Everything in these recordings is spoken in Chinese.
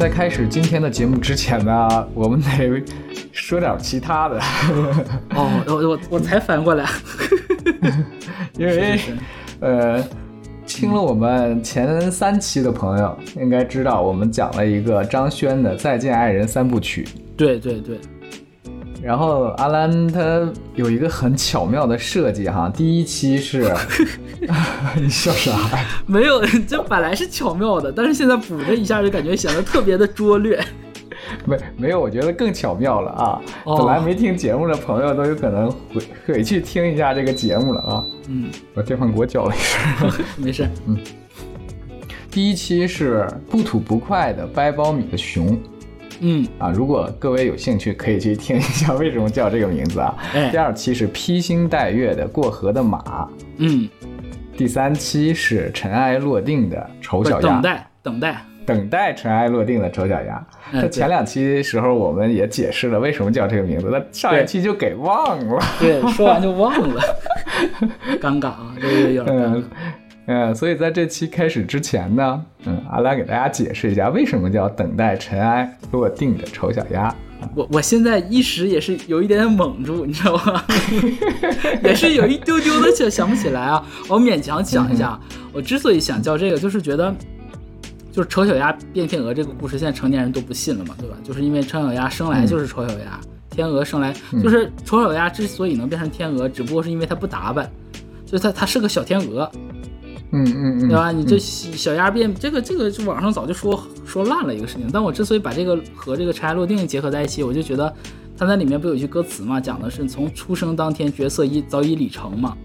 在开始今天的节目之前呢，我们得说点其他的。哦，我我我才反应过来，因为呃，听了我们前三期的朋友应该知道，我们讲了一个张轩的《再见爱人》三部曲。对对对，然后阿兰他有一个很巧妙的设计哈，第一期是，你笑啥？没有，这本来是巧妙的，但是现在补这一下就感觉显得特别的拙劣。没没有，我觉得更巧妙了啊！哦本来没听节目的朋友都有可能回回去听一下这个节目了啊！嗯，把电饭锅叫了一声。没事。嗯第一期是不吐不快的掰苞米的熊嗯，啊，如果各位有兴趣，可以去听一下为什么叫这个名字啊。哎第二期是披星戴月的过河的马，嗯，第三期是尘埃落定的丑小鸭，等待等待。等待尘埃落定的丑小鸭。那前两期时候我们也解释了为什么叫这个名字，那上一期就给忘了。对，说完就忘了，尴尬啊，这个有点尴尬嗯。嗯，所以在这期开始之前呢，嗯，阿拉给大家解释一下为什么叫等待尘埃落定的丑小鸭。我我现在一时也是有一点点懵住，你知道吗？也是有一丢丢的想想不起来啊。我勉强讲一下，我之所以想叫这个，就是觉得，就是丑小鸭变天鹅这个故事，现在成年人都不信了嘛，对吧？就是因为丑小鸭生来就是丑小鸭，天鹅生来就是丑小鸭之所以能变成天鹅，只不过是因为它不打扮，就是它它是个小天鹅，嗯嗯嗯，对吧？你这小小鸭变这个这个，就网上早就说说烂了一个事情。但我之所以把这个和这个尘埃落定结合在一起，我就觉得它在里面不有一句歌词嘛，讲的是从出生当天角色已早已理成嘛。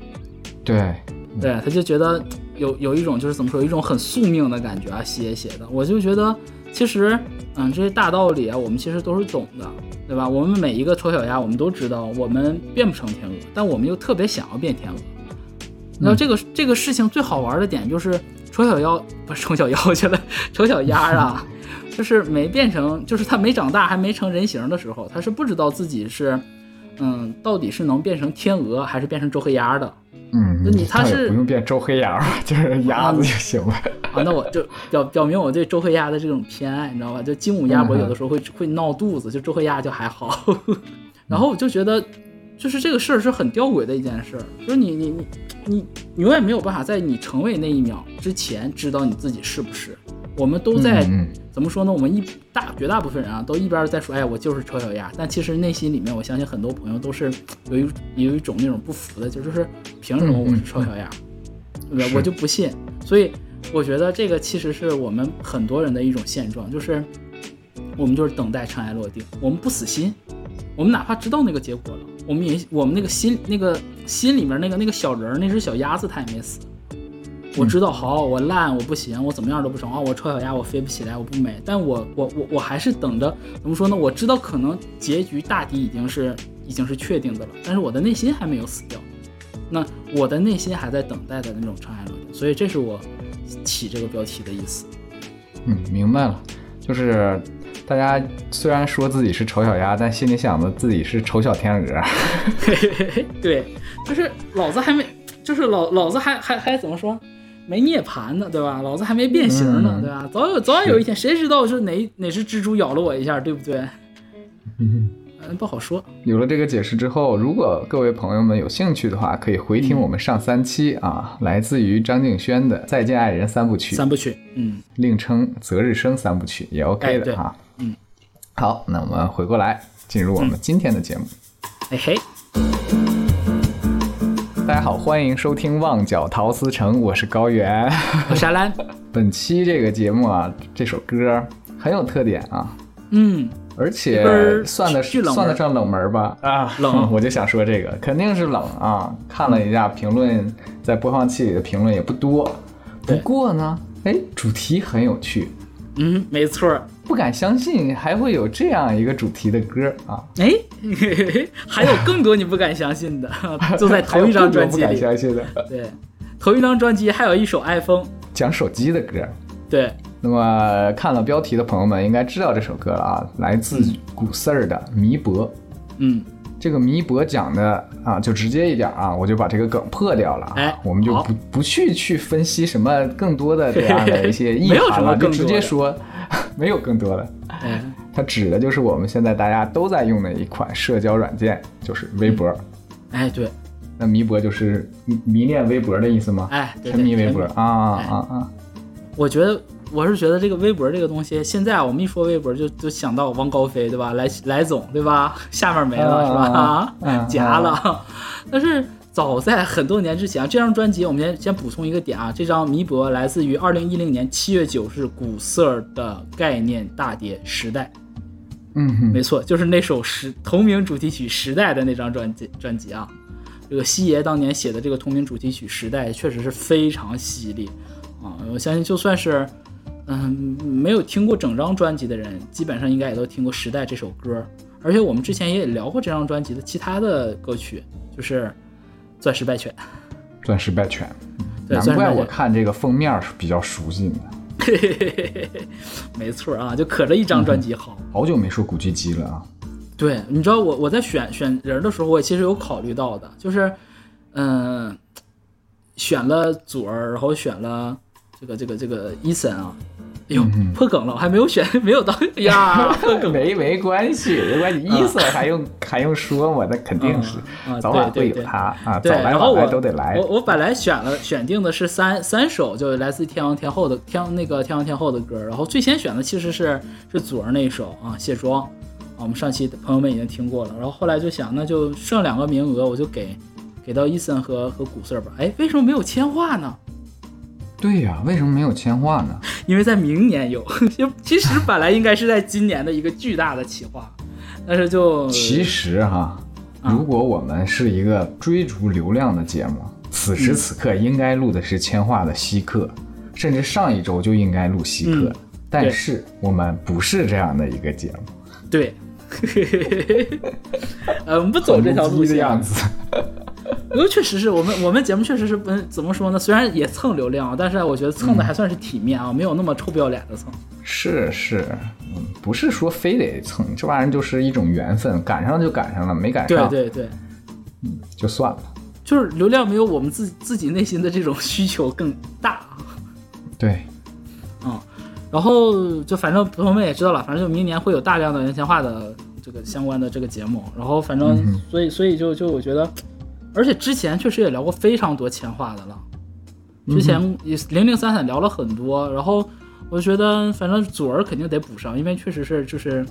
对，对，他就觉得有有一种就是怎么说，有一种很宿命的感觉啊，写写的。我就觉得其实嗯，这些大道理啊，我们其实都是懂的，对吧？我们每一个丑小鸭，我们都知道我们变不成天鹅，但我们又特别想要变天鹅。然后这个、这个事情最好玩的点就是丑小妖不是丑小妖去了，丑小鸭啊，就是没变成，就是它没长大还没成人形的时候，它是不知道自己是，嗯，到底是能变成天鹅还是变成周黑鸭的嗯，那你它是不用变周黑鸭，就是鸭子就行了。啊。那我就表表明我对周黑鸭的这种偏爱，你知道吧？就金武鸭脖有的时候会会闹肚子，就周黑鸭就还好。然后我就觉得，就是这个事儿是很吊诡的一件事儿，就是你你你你你永远没有办法在你成为那一秒之前知道你自己是不是。我们都在、怎么说呢？我们一大绝大部分人啊，都一边在说，哎，我就是丑小鸭，但其实内心里面，我相信很多朋友都是有一有一种那种不服的，就是凭什么我是丑小鸭，对不对？我就不信。所以我觉得这个其实是我们很多人的一种现状，就是我们就是等待尘埃落定，我们不死心，我们哪怕知道那个结果了，我们也我们那个心那个心里面那个那个小人儿那只小鸭子它也没死。我知道，好，我烂，我不行，我怎么样都不成啊！我丑小鸭，我飞不起来，我不美，但我我我我还是等着，怎么说呢？我知道可能结局大抵已经是已经是确定的了，但是我的内心还没有死掉，那我的内心还在等待的那种尘埃落定，所以这是我起这个标题的意思。嗯，明白了，就是大家虽然说自己是丑小鸭，但心里想着自己是丑小天鹅。对，就是老子还没，就是老老子还还还怎么说？没涅槃呢，对吧？老子还没变形呢，嗯对吧？早有早晚有一天，谁知道是哪哪只蜘蛛咬了我一下，对不对？嗯嗯，不好说。有了这个解释之后，如果各位朋友们有兴趣的话，可以回听我们上三期啊，来自于张敬轩的《再见爱人》三部曲，三部曲，嗯，另称《择日生》三部曲也 OK 的哈。嗯，好，那我们回过来进入我们今天的节目。哎嘿，大家好，欢迎收听《旺角陶瓷城》，我是高原。我是阿兰，本期这个节目啊，这首歌很有特点啊，嗯，而且算得算得上冷门吧？啊，冷我就想说这个肯定是冷啊。看了一下评论，在播放器里的评论也不多，不过呢，哎，主题很有趣，嗯，没错儿。不敢相信还会有这样一个主题的歌啊！哎，嘿嘿嘿还有更多你不敢相信的，就在头一张专辑还有更多不敢里。相信的，对，头一张专辑还有一首 iPhone。讲手机的歌。对，那么看了标题的朋友们应该知道这首歌了啊，来自古四儿的《迷博》。嗯，这个迷博讲的啊，就直接一点啊，我就把这个梗破掉了啊，哎我们就不不去去分析什么更多的这样的一些意没有什涵了，就直接说 没有更多的。哎，它指的就是我们现在大家都在用的一款社交软件，就是微博。哎，对，那迷博就是迷迷恋微博的意思吗？哎，对沉迷微博对啊啊啊！我觉得我是觉得这个微博这个东西，现在我们一说微博就就想到王高飞对吧？来来总对吧？下面没了、啊是吧？嗯 夹了。但是早在很多年之前，这张专辑我们先先补充一个点啊，这张《弥博》来自于二零一零年七月九日古色的概念大碟《时代》。嗯哼，没错，就是那首时同名主题曲《时代》的那张专辑专辑啊。这个西爷当年写的这个同名主题曲《时代》确实是非常犀利啊！我相信就算是嗯没有听过整张专辑的人，基本上应该也都听过《时代》这首歌。而且我们之前也聊过这张专辑的其他的歌曲，就是《钻石败犬》。钻石败犬，对难怪我看这个封面是比较熟悉呢。没错啊，就可着一张专辑好。好久没说古巨基了啊。对，你知道我我在选选人的时候，我其实有考虑到的，就是，嗯、选了左儿，然后选了这个这个这个伊森啊，哎呦嗯破梗了，我还没有选，没有到哎呀破梗没没关系，没关系，意思还用还用说吗？那肯定是啊，早晚会有对对对他啊，对，早来晚来然后我都得来我。我本来选了选定的是三三首，就来自天王天后的天那个天王天后的歌，然后最先选的其实是是祖儿那一首啊，卸妆啊，我们上期朋友们已经听过了，然后后来就想那就剩两个名额，我就给给到伊森和和古色吧。哎，为什么没有铅化呢？对呀，为什么没有铅化呢？因为在明年有，就其实本来应该是在今年的一个巨大的企划，但是就其实哈，啊如果我们是一个追逐流量的节目，此时此刻应该录的是铅化的稀客，甚至上一周就应该录稀客。嗯但是我们不是这样的一个节目，对，呃，我们不走这条路子。因为确实是我们我们节目确实是不怎么说呢，虽然也蹭流量，但是我觉得蹭的还算是体面啊，没有那么臭不要脸的蹭。是是，嗯，不是说非得蹭，这玩意儿就是一种缘分，赶上就赶上了，没赶上对对对嗯，就算了。就是流量没有我们自自己内心的这种需求更大。对，嗯，然后就反正朋友们也知道了，反正就明年会有大量的人前化的这个相关的这个节目，然后反正所以所以就就我觉得，而且之前确实也聊过非常多前化的了，之前也零零散散聊了很多，然后我觉得反正左儿肯定得补上，因为确实是就是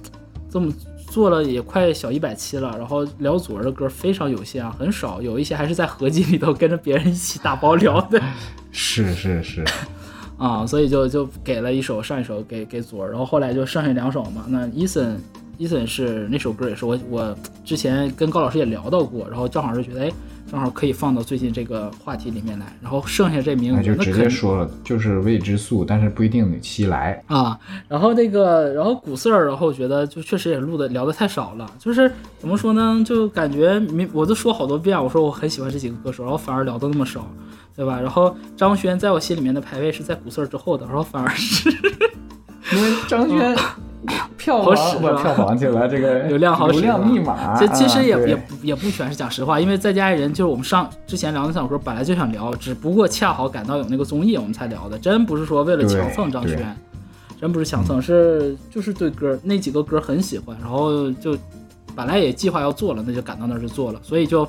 这么做了也快小一百期了，然后聊左儿的歌非常有限啊，很少，有一些还是在合集里头跟着别人一起打包聊的。是是是，啊，所以就就给了一首，上一首给给左儿，然后后来就剩下两首嘛。那伊森伊森是那首歌也是我我之前跟高老师也聊到过，然后正好是觉得哎，正好可以放到最近这个话题里面来。然后剩下这名额那就直接说了，就是未知数，但是不一定哪期来。啊，然后那个，然后古色儿，然后我觉得就确实也录的聊的太少了，就是怎么说呢，就感觉明我都说好多遍，我说我很喜欢这几个歌手，然后反而聊的那么少，对吧？然后张轩在我心里面的排位是在古色儿之后的，然后反而是 因为张轩 票房是吧？票房去了，这个 流量好使流量密码，其其实也、啊也不也不全是讲实话，因为在家人就是我们上之前聊那首歌本来就想聊，只不过恰好赶到有那个综艺我们才聊的，真不是说为了强蹭张对悬，真不是强蹭，是就是对歌那几个歌很喜欢，然后就本来也计划要做了，那就赶到那儿就做了，所以就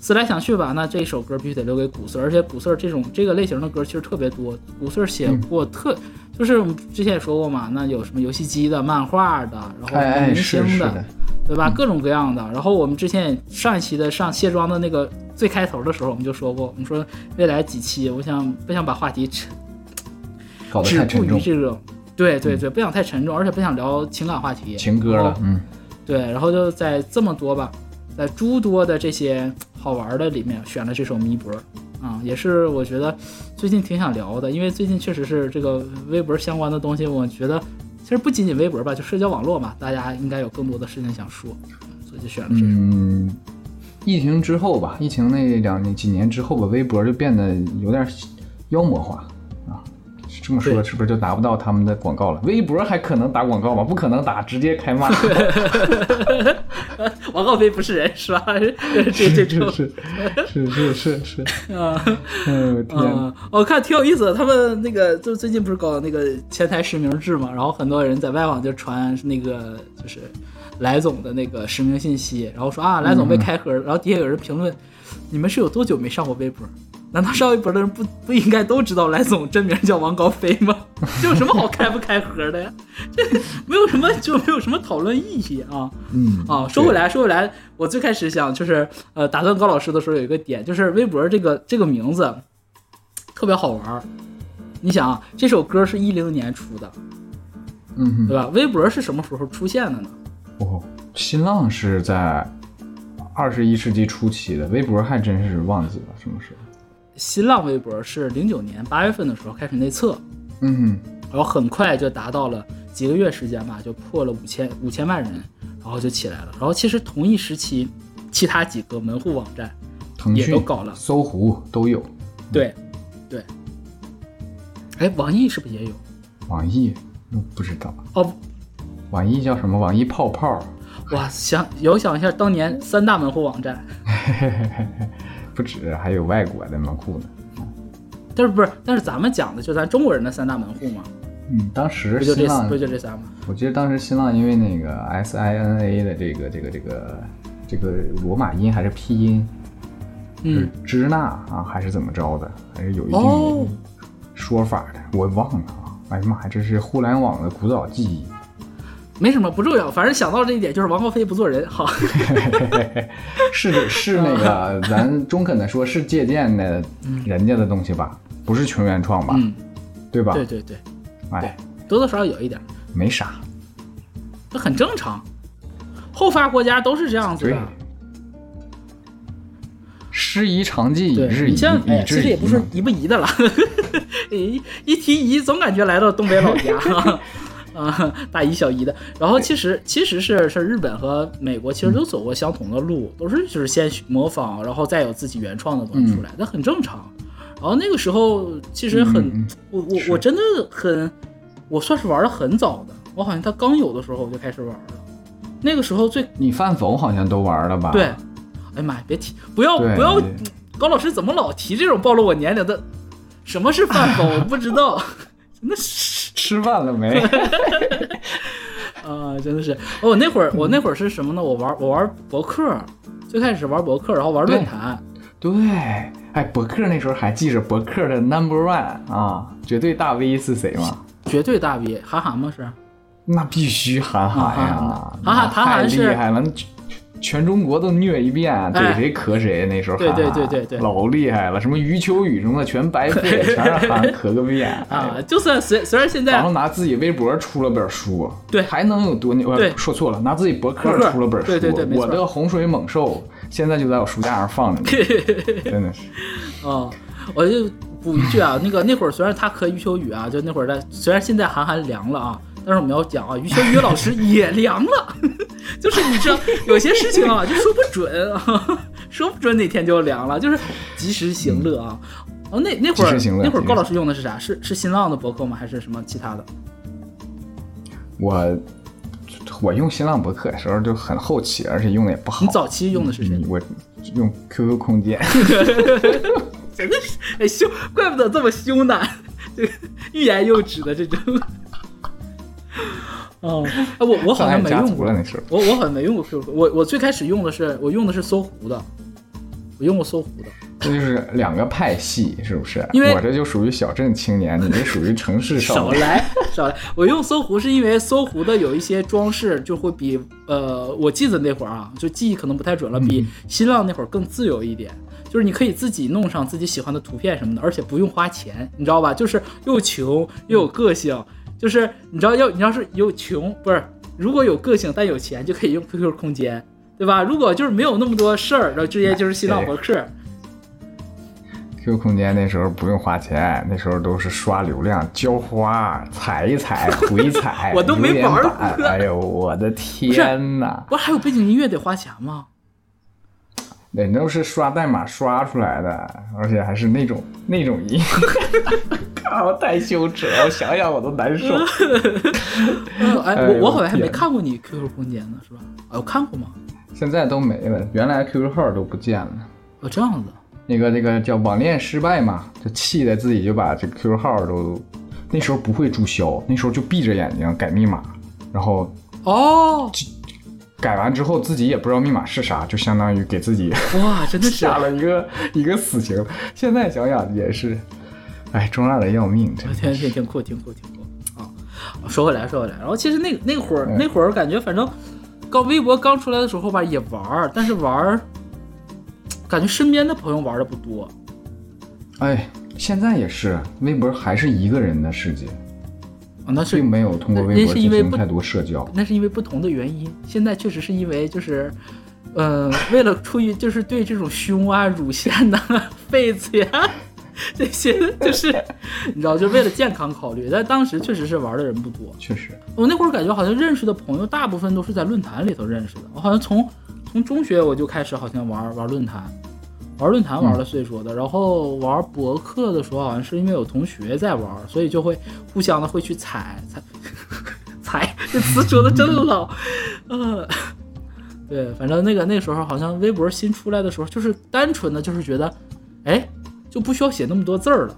思来想去吧，那这一首歌必须得留给古色，而且古色这种这个类型的歌其实特别多，古色写过特。就是我们之前也说过嘛，那有什么游戏机的、漫画的，然后明星的，的，对吧？各种各样的。然后我们之前也上一期的上卸妆的那个最开头的时候，我们就说过，我们说未来几期，我想不想把话题只搞得止步太沉重，于这种，对对对，不想太沉重，而且不想聊情感话题，情歌了，嗯，对，然后就在这么多吧，在诸多的这些好玩的里面选了这首《弥博》啊，也是我觉得最近挺想聊的，因为最近确实是这个微博相关的东西，我觉得其实不仅仅微博吧，就社交网络嘛，大家应该有更多的事情想说，所以就选了这个。嗯，疫情之后吧，疫情那两年几年之后吧，微博就变得有点妖魔化，这么说对是不是就达不到他们的广告了？微博还可能打广告吗？不可能打，直接开骂。王浩飞不是人是吧？这这种是是是是是，啊。哎呦天我看挺有意思的。他们那个就最近不是搞那个前台实名制嘛，然后很多人在外网就传那个就是来总的那个实名信息，然后说啊来总被开盒，然后底下有人评论，你们是有多久没上过微博？难道上微博的人不不应该都知道来总真名叫王高飞吗？这有什么好开不开盒的呀？这没有什么就没有什么讨论意义啊。嗯啊，说回来，说回来，我最开始想就是呃打断高老师的时候有一个点，就是微博这个这个名字特别好玩儿。你想啊，这首歌是一零年出的，嗯哼对吧？微博是什么时候出现的呢？哦，新浪是在二十一世纪初期的，微博还真是忘记了什么时候。新浪微博是零九年八月份的时候开始内测，嗯然后很快就达到了几个月时间吧，就破了五千五千万人，然后就起来了。然后其实同一时期，其他几个门户网站，腾讯也都搞了搜狐都有，对对，哎，网易是不是也有？网易嗯不知道，哦，网易叫什么？网易泡泡，哇，想遥想一下当年三大门户网站，不止，还有外国的门户呢。但是不是？但是咱们讲的就咱中国人的三大门户嘛，嗯，当时不就这新浪不就这仨吗？我记得当时新浪因为那个 S I N A 的这个这个这个这个罗马音还是拼音，是嗯，支那啊，还是怎么着的，还是有一哦定说法的，我忘了啊。哎呀妈呀，这是互联网的古早记忆。没什么不重要，反正想到这一点就是王高飞不做人。好，是是那个，咱中肯的说，是借鉴的人家的东西吧，不是纯原创吧，嗯，对吧？对对对，哎，多多少少有一点，没啥，这很正常。后发国家都是这样子对的。。师夷长技以对制夷，你像其实也不是嘛夷不夷的了，一一提夷，总感觉来到东北老家啊，大姨小姨的。然后其实其实是是日本和美国其实都走过相同的路，都是就是先模仿，然后再有自己原创的东西出来，那很正常。然后那个时候其实很，我我我真的很，我算是玩的很早的，我好像他刚有的时候我就开始玩了。那个时候最你饭否好像都玩了吧？对，哎呀妈呀，别提，不要不要，高老师怎么老提这种暴露我年龄的？什么是饭否？我不知道，真的是吃饭了没？啊、真的是。哦我那会儿我那会儿是什么呢？我玩我玩博客，最开始玩博客，然后玩论坛。对，哎，博客那时候还记着博客的 Number One 啊，绝对大 V 是谁吗？绝对大 V，韩寒吗？是那必须韩寒呀啊，韩寒太韩寒是厉害了，全中国都虐一遍，哎逮谁磕谁。那时候对对对对对老厉害了，什么余秋雨什么的全白费，全让韩寒磕个遍。啊哎，就算虽虽然现在然后拿自己微博出了本书，对还能有多牛？对说错了，拿自己博客出了本书，对对对我的洪水猛兽现在就在我书架上放着呢，真的是。啊，我就补一句啊，那个那会儿虽然他磕余秋雨啊，就那会儿在，虽然现在韩寒凉了啊，但是我们要讲啊，余秋雨老师也凉了，就是你知道有些事情啊，就说不准啊，说不准哪天就凉了，就是及时行乐啊。哦，那那会儿那会儿高老师用的是啥？是是新浪的博客吗？还是什么其他的？我我用新浪博客的时候就很后期，而且用的也不好。你早期用的是谁嗯？我用 QQ 空间，真的是哎凶，怪不得这么凶呢，这个欲言又止的这种。哦，哎我我好像没用过。我我好像没用过 QQ，我我最开始用的是我用的是搜狐的，我用过搜狐的。这就是两个派系，是不是？因为我这就属于小镇青年，你这属于城市少年。少来少来，我用搜狐是因为搜狐的有一些装饰就会比呃，我记得那会儿啊，就记忆可能不太准了，比新浪那会儿更自由一点。就是你可以自己弄上自己喜欢的图片什么的，而且不用花钱，你知道吧？就是又穷又有个性，就是你知道要你要是有穷不是，如果有个性但有钱就可以用 QQ 空间，对吧？如果就是没有那么多事儿，然后直接就是新浪博客。QQ 空间那时候不用花钱，那时候都是刷流量、浇花、踩一踩、回踩我都没玩板过哎呦，我的天哪！不是还有背景音乐得花钱吗？那都是刷代码刷出来的，而且还是那种那种音。啊，我太羞耻了，我想想我都难受。哎，哎我我好像还没看过你 QQ 空间呢，是吧？啊，我看过吗？现在都没了，原来 QQ 号都不见了。哦，这样子。那个那个叫网恋失败嘛，就气的自己就把这 QQ 号都，那时候不会注销，那时候就闭着眼睛改密码，然后哦，改完之后自己也不知道密码是啥，就相当于给自己哇，真的是下了一个一个死刑。现在想想也是，哎，中二的要命，真的挺挺挺酷，挺酷，挺酷啊！说回来，说回来，然后其实那那会儿嗯那会儿感觉，反正刚微博刚出来的时候吧，也玩儿，但是玩儿，感觉身边的朋友玩的不多。哎，现在也是，微博还是一个人的世界，啊，那是并没有通过那微博进行太多社交。那是因为不同的原因。现在确实是因为就是，呃，为了出于就是对这种胸啊、乳腺呐、痱子呀这些，就是你知道，就为了健康考虑。但当时确实是玩的人不多。确实，我那会儿感觉好像认识的朋友大部分都是在论坛里头认识的。我好像从从中学我就开始好像玩玩论坛，玩论坛玩的最多的，然后玩博客的时候好像是因为有同学在玩，所以就会互相的会去踩踩踩，这词说的真老，呃。对，反正那个那时候好像微博新出来的时候，就是单纯的就是觉得，哎，就不需要写那么多字儿了。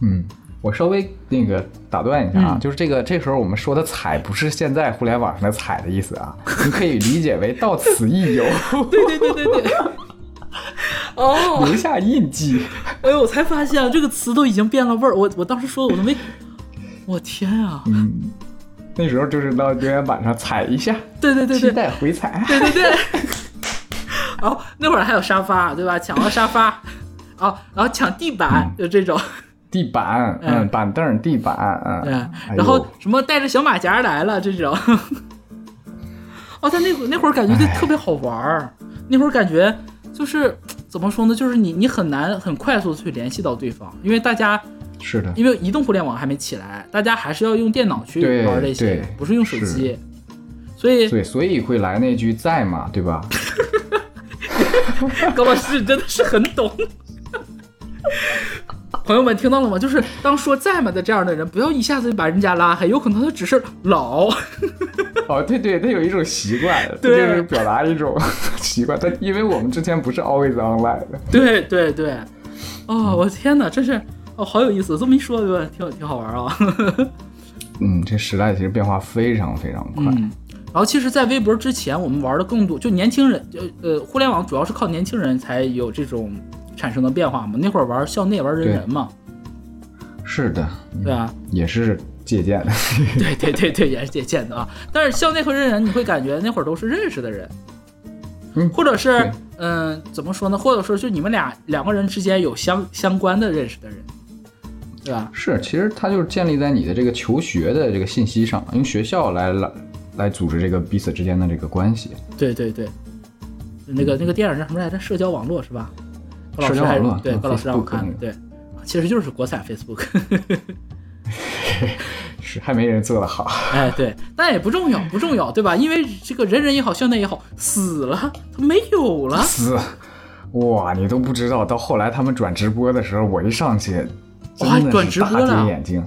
嗯，我稍微那个打断一下啊，嗯就是这个这时候我们说的“踩”不是现在互联网上的“踩”的意思啊，你可以理解为到此一游，对对对对对。哦，留下印记。哎呦，我才发现这个词都已经变了味儿。我我当时说的我都没，我天啊！嗯，那时候就是到留言板上踩一下，对对对对期待回踩。对对对。然 后那会儿还有沙发，对吧？抢了沙发，啊，然后抢地板，就这种，地板，嗯嗯，板凳、地板，嗯，对。然后什么带着小马甲来了这种。哦，但那会儿那会儿感觉就特别好玩儿，那会儿感觉就是怎么说呢？就是你你很难很快速的去联系到对方，因为大家是的，因为移动互联网还没起来，大家还是要用电脑去玩这些，不是用手机。所以对，所以会来那句在嘛，对吧？高老师真的是很懂。朋友们听到了吗？就是当说在吗的这样的人，不要一下子就把人家拉黑，有可能他只是老。哦，对对，他有一种习惯，他对就是表达一种习惯。他因为我们之前不是 always online 的，对对对，哦，我天哪，真是哦，好有意思。这么一说，对吧？挺挺好玩啊。嗯，这时代其实变化非常非常快。嗯，然后其实，在微博之前，我们玩的更多，就年轻人，就呃，互联网主要是靠年轻人才有这种产生的变化嘛。那会儿玩校内玩人人嘛，是的，嗯对吧？也是借鉴的。对对对对，也是借鉴的啊。但是校内和人人，你会感觉那会儿都是认识的人，嗯或者是对嗯、怎么说呢？或者说就你们俩两个人之间有相相关的认识的人，对吧？是，其实它就是建立在你的这个求学的这个信息上，用学校来来来组织这个彼此之间的这个关系。对对对，那个那个电影叫什么来着？社交网络是吧？高老师还对网络嗯高老师让我看那个对，其实就是国产 Facebook。是，还没人做的好。哎，对，但也不重要，不重要，对吧？因为这个人人也好，校内也好，死了，他没有了。死，哇，你都不知道，到后来他们转直播的时候，我一上去，哇真的是大转直播了跌眼睛。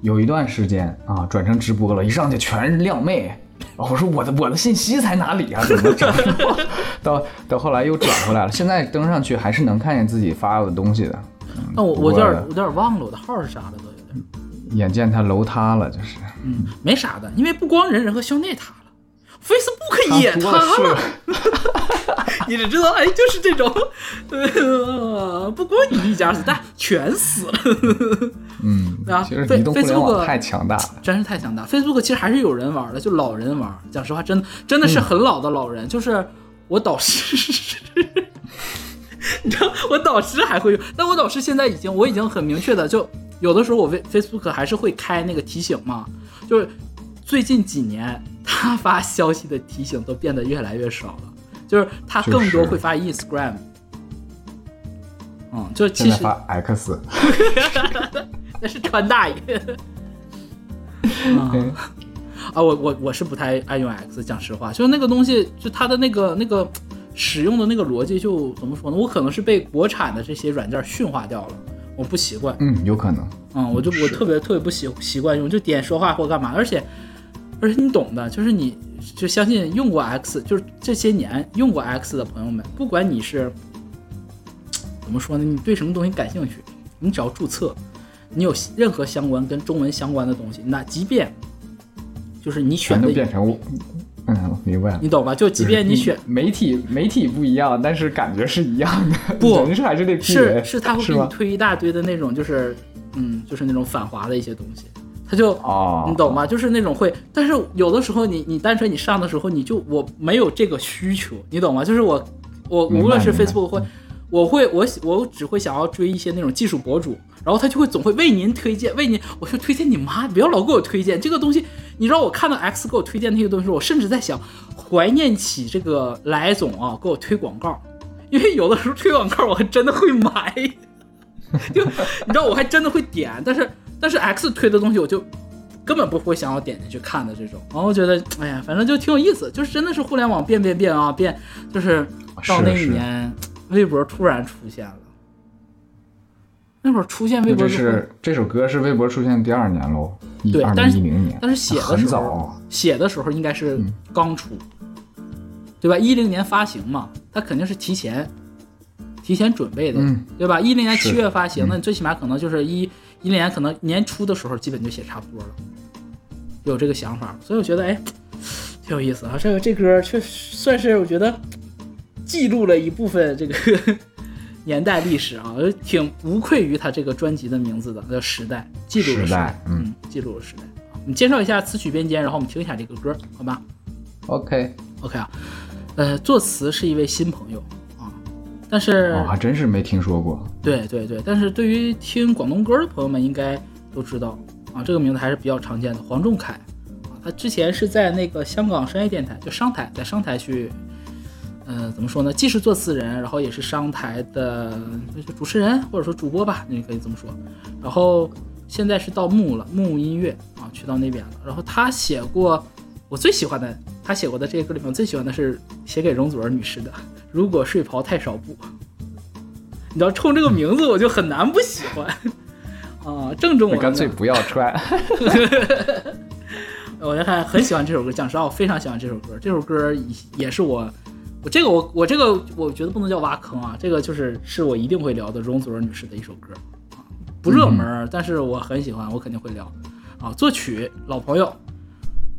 有一段时间啊，转成直播了，一上去全是靓妹。哦我说我的我的信息在哪里啊？怎么转？到到后来又转回来了，现在登上去还是能看见自己发的东西的。那我我有点有点忘了我的号是啥了，都有点。眼见他楼塌了，就是嗯，没啥的，因为不光人人和校内塌了，Facebook 也塌了。你只知道，哎，就是这种，呃，不光你一家死，但全死了，嗯，啊其实对移动互联 Facebook 网太强大了。真是太强大。Facebook 其实还是有人玩的，就老人玩。讲实话，真的真的是很老的老人，就是我导师。你知道我导师还会用，但我导师现在已经我已经很明确的，就有的时候我 Facebook 还是会开那个提醒嘛，就是最近几年他发消息的提醒都变得越来越少了，就是他更多会发 Instagram。嗯，就其实发 X，那是川大爷。嗯啊，我我我是不太爱用 X，讲实话，就是那个东西，就它的那个那个使用的那个逻辑，就怎么说呢？我可能是被国产的这些软件驯化掉了。我不习惯。嗯，有可能。嗯，我就我特别特别不习习惯用，就点说话或干嘛，而且而且你懂的，就是你就相信用过 X，就是这些年用过 X 的朋友们，不管你是怎么说呢，你对什么东西感兴趣，你只要注册，你有任何相关跟中文相关的东西，那即便就是你选的变成我，嗯，明白了。你懂吧？就即便你选媒体媒体不一样，但是感觉是一样的。不人是还是那批是人，是他会给你？推一大堆的那种，就是嗯，就是那种反华的一些东西，他就哦，你懂吗？就是那种会，但是有的时候你你单纯你上的时候，你就我没有这个需求，你懂吗？就是我我无论是 Facebook 会，我会我我只会想要追一些那种技术博主，然后他就会总会为您推荐，为您，我说推荐你妈，不要老给我推荐这个东西。你知道我看到 X 给我推荐那些东西，我甚至在想怀念起这个来总啊给我推广告，因为有的时候推广告我还真的会买。就你知道，我还真的会点，但是但是 X 推的东西我就根本不会想要点进去看的这种。然后我觉得，哎呀，反正就挺有意思，就是真的是互联网变变变啊变，就是到那一年，微博突然出现了。那会儿出现微博是这首歌是微博出现第二年喽，对但是零一零年，但是写的时候早，写的时候应该是刚出，对吧？一零年发行嘛，它肯定是提前提前准备的，嗯对吧？一零年是七月发行，嗯那你最起码可能就是一一零年可能年初的时候基本就写差不多了，有这个想法，所以我觉得哎，挺有意思啊。这个这歌确实算是我觉得记录了一部分这个 年代历史啊，挺无愧于他这个专辑的名字的，叫《时代》，记录了时代代，嗯嗯，记录了时代。好我们介绍一下词曲编监，然后我们听一下这个歌，好吧？OK，OK 啊，呃，作词是一位新朋友啊，但是、哦，还真是没听说过。对对对，但是对于听广东歌的朋友们应该都知道啊，这个名字还是比较常见的，黄仲凯啊，他之前是在那个香港商业电台，就商台，在商台去，呃，怎么说呢，既是作词人，然后也是商台的就是主持人或者说主播吧，你可以这么说，然后现在是到木了，木音乐啊，去到那边了，然后他写过我最喜欢的，他写过的这些歌里面，我最喜欢的是写给容祖儿女士的《如果睡袍太少布》。你知道，冲这个名字我就很难不喜欢啊！正中我干脆不要穿。我还很喜欢这首歌，讲实话，我非常喜欢这首歌。这首歌也是我，我这个我我这个我觉得不能叫挖坑啊，这个就是是我一定会聊的容祖儿女士的一首歌啊，不热门，但是我很喜欢，我肯定会聊啊。作曲老朋友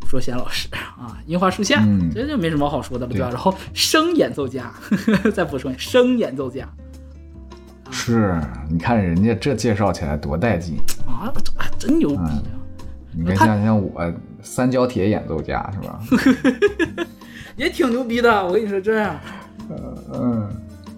吴卓贤老师啊，樱花树下，嗯这就没什么好说的了，对吧？然后声演奏家，再补充一下，声演奏家是，你看人家这介绍起来多带劲。啊，真牛逼啊！你像像我三角铁演奏家是吧？也挺牛逼的，我跟你说这样。嗯，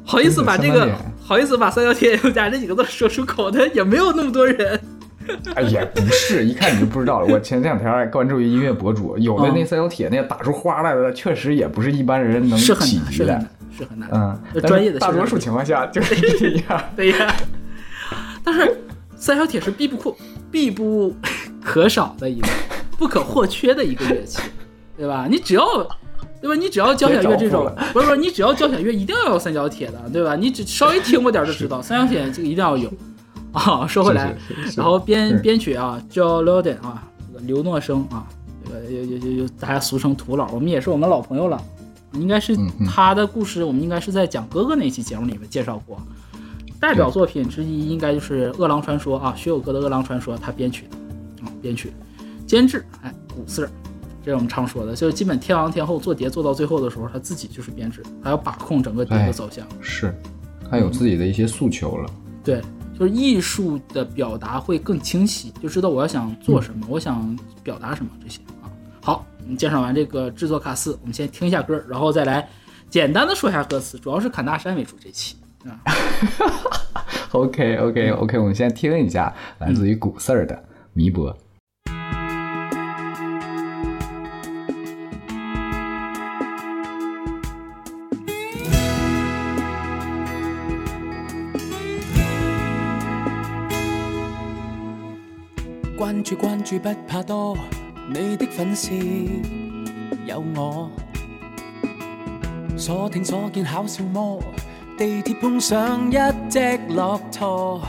好意思把这个好意思把三角铁演奏家这几个字说出口的也没有那么多人。哎也不是，一看你就不知道了。我前两天还关注一音乐博主，有的那三角铁那打出花来的，确实也不是一般人能企及的是很难。，是很难。嗯，专业的大多数情况下就 是这样。对呀，但是三角铁是必不可必不 可少的一个，不可或缺的一个乐器，对吧？你只要，对吧？你只要交响乐这种，不是不是，你只要交响乐一定要有三角铁的，对吧？你只稍微听过点就知道，三角铁这个一定要有。啊，说回来，是是是是然后编嗯编曲啊，Joe Loden 啊，这个刘诺生啊，这个有有有有大家俗称土佬，我们也是我们老朋友了。应该是他的故事，我们应该是在讲哥哥那期节目里面介绍过。代表作品之一应该就是《饿狼传说》啊，薛有哥的《饿狼传说》，他编曲的啊，编曲、监制，哎，古四儿，这是我们常说的，就是基本天王天后做碟做到最后的时候，他自己就是编制，他要把控整个碟的哎走向。是，他有自己的一些诉求了。对，就是艺术的表达会更清晰，就知道我要想做什么，我想表达什么这些啊。好，我们介绍完这个制作卡斯，我们先听一下歌，然后再来简单的说一下歌词，主要是侃大山为主这期啊。OK OK OK，我们先听一下来自于古四儿的《弥博》。關注關注不怕多，你的粉絲有我。所聽所見考笑魔，地鐵碰上一隻駱駝，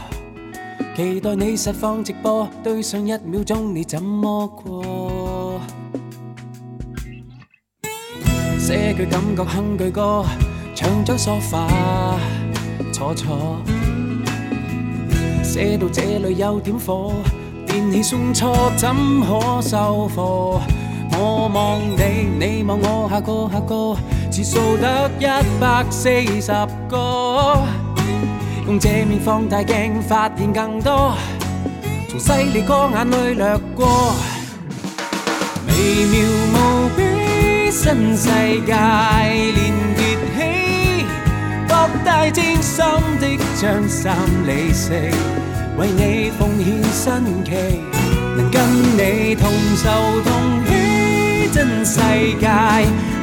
期待你實況直播，對上一秒鐘你怎麼過？寫句感覺哼句歌，唱張梳化坐坐。寫到這裏有點火，電器送錯怎可收貨？我望你，你望我，下個下個，字數得一百四十個。用這面放大鏡發現更多，從犀利個眼淚掠過，微妙無比新世界連結起，博大精深的將三理四，為你奉獻新奇，能跟你同仇同喜，真世界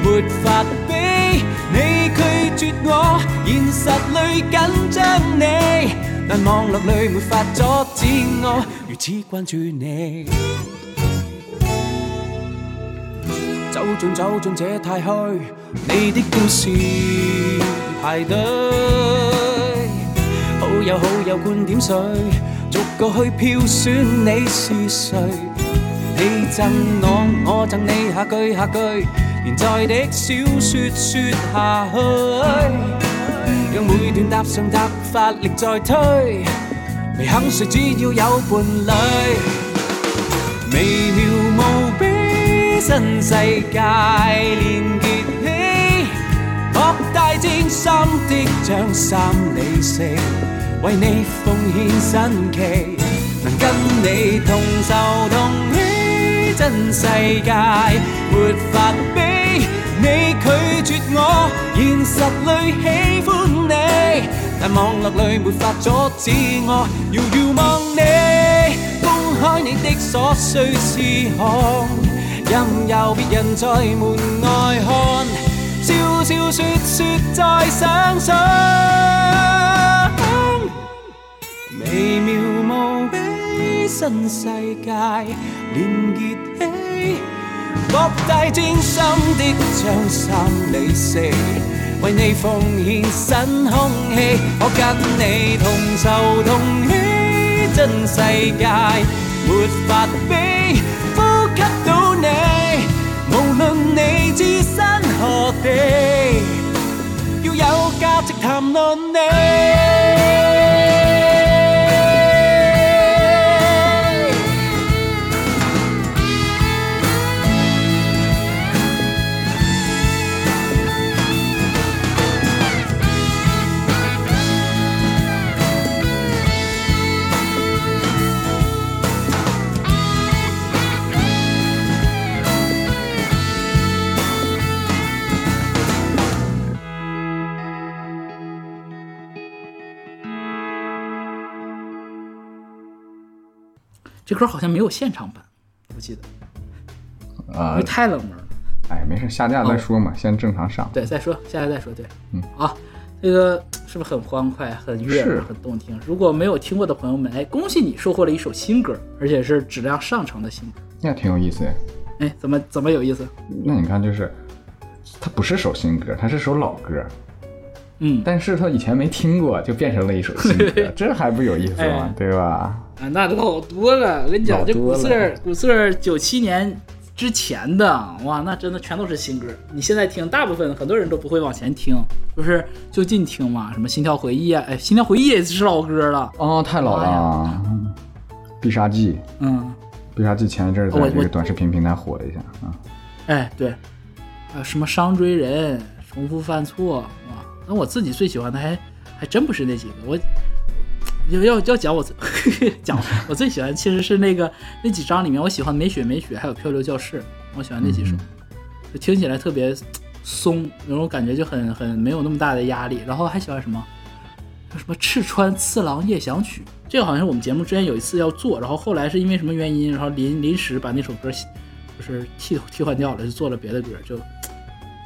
沒法比。你拒絕我，現實裏緊張你，但網絡裏沒法阻止我如此關注你。走進走進這太虛，你的故事排隊，好友好友觀點誰，逐個去票選你是誰？你赠我，我赠你，下句下句。連載的小說說下去，让每段搭上搭，發力再推。未肯睡，只要有伴侶，微妙無比新世界連結起，博大精深的將三理四，為你奉獻新奇，能跟你同仇同喜，真世界沒法比。你拒絕我，現實裏喜歡你，但網絡裏沒法阻止我，遥遥望你，公開你的瑣碎事項，任由別人在門外看，笑笑說說再想想，微妙無比新世界連結起。博大精深的將三理四，為你奉獻新空氣，我跟你同仇同喜，真世界沒法比，呼吸到你，無論你置身何地，要有价值谈论你。这歌好像没有现场版，我记得，因啊为，太冷门了。哎，没事，下架再说嘛，先正常上。对，再说，下来再说。对，嗯，啊，这个是不是很欢快、很悦耳、很动听？如果没有听过的朋友们，哎，恭喜你收获了一首新歌，而且是质量上乘的新歌。那挺有意思。哎，怎么怎么有意思？那你看，就是它不是首新歌，它是首老歌，嗯，但是他以前没听过，就变成了一首新歌，这还不有意思吗哎？对吧？啊，那都老多了。我跟你讲，这古色儿，古色儿九七年之前的，哇，那真的全都是新歌。你现在听，大部分很多人都不会往前听，就是就近听嘛，什么《心跳回忆》啊，哎，《心跳回忆》也是老歌了。哦，太老哎了。必杀技，嗯，必杀技前一阵儿在这个短视频平台火了一下啊。哎，对，啊，什么伤追人、重复犯错，哇，那我自己最喜欢的还还真不是那几个，我要要要讲我最 讲我最喜欢其实是那个那几章里面，我喜欢美雪美雪还有漂流教室，我喜欢那几首，就听起来特别松，那种感觉就很很没有那么大的压力，然后还喜欢什么？什么赤川次郎夜想曲，这个好像是我们节目之前有一次要做，然后后来是因为什么原因，然后临临时把那首歌就是替替换掉了，就做了别的歌，就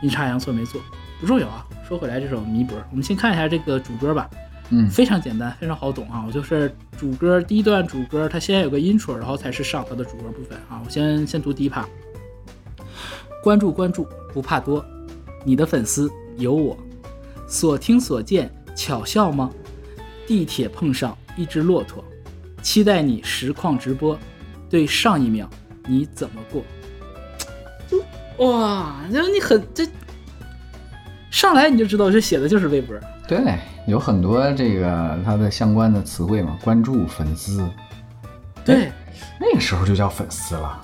阴差阳错没做，不重要啊。说回来，这首弥博，我们先看一下这个主歌吧，嗯非常简单，非常好懂啊。我就是主歌第一段主歌，它先有个 intro，然后才是上它的主歌部分啊。我先先读第一趴，关注关注不怕多，你的粉丝有我，所听所见巧笑吗？地铁碰上一只骆驼，期待你实况直播，对上一秒你怎么过？就哇，就你很这上来你就知道这写的就是微博。对，有很多这个它的相关的词汇嘛，关注、粉丝，对，那个时候就叫粉丝了，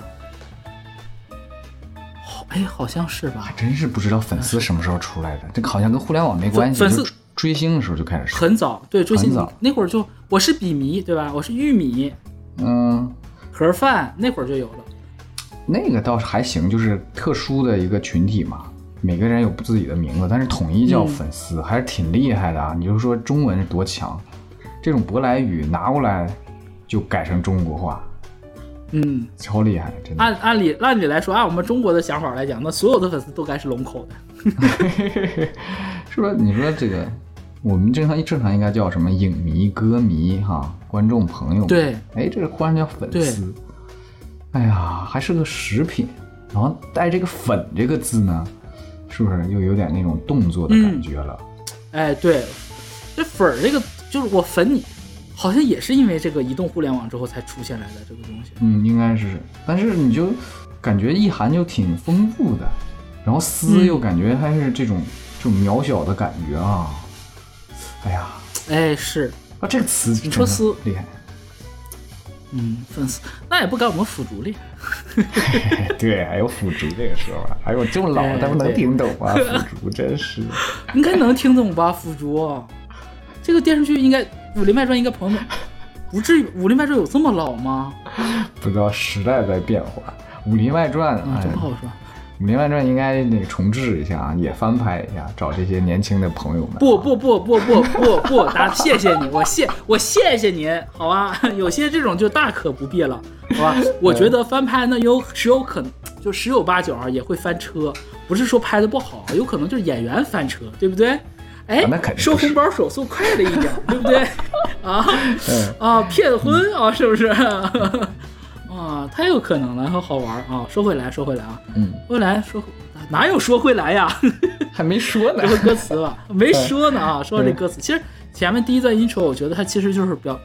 好，哎，好像是吧。还？真是不知道粉丝什么时候出来的，这个好像跟互联网没关系，粉丝追星的时候就开始说，很早，对，追星早。那会儿就我是笔迷，对吧？我是玉米。嗯，盒饭，那会儿就有了。那个倒是还行，就是特殊的一个群体嘛，每个人有自己的名字，但是统一叫嗯粉丝、还是挺厉害的啊。你就说中文是多强，这种舶来语拿过来就改成中国话，嗯，超厉害，真的。按按理按理来说，按我们中国的想法来讲，那所有的粉丝都该是龙口的。是不是？你说这个，我们正常正常应该叫什么影迷、歌迷哈，观众朋友。，对，哎，这个忽然叫粉丝，哎呀，还是个食品，然后带这个“粉”这个字呢，是不是又有点那种动作的感觉了？哎，对，这粉儿这个就是我粉你，好像也是因为这个移动互联网之后才出现来的这个东西。嗯，应该是，但是你就感觉意涵就挺丰富的，然后丝嗯又感觉还是这种这种渺小的感觉啊，哎呀，哎，是，啊，这个词你说丝真厉害。嗯，粉丝那也不赶我们腐竹厉害。对，还有腐竹这个说法，哎呦这么老哎他们能听懂吗？腐竹真是，应该能听懂吧？腐竹，这个电视剧应该《武林外传》应该朋友们不至于，《武林外传》有这么老吗？不知道时代在变化。《武林外传》嗯，哎真不好说。《武林外传》应该那个重置一下啊，也翻拍一下，找这些年轻的朋友们。不不不不不不不，答 谢谢你，我谢我谢谢您，好吧？有些这种就大可不必了，好吧？我觉得翻拍呢有十有可能，就十有八九啊也会翻车，不是说拍的不好，有可能就是演员翻车，对不对？哎啊那肯定，收红包手速快了一点，对不对？啊嗯啊，骗婚啊，是不是？啊，太有可能了，好好玩啊！说回来，说回来啊，嗯，说回来说哪有说回来呀？还没说呢这。个歌词吧，没说呢啊。说到这歌词，其实前面第一段 intro，我觉得它其实就是表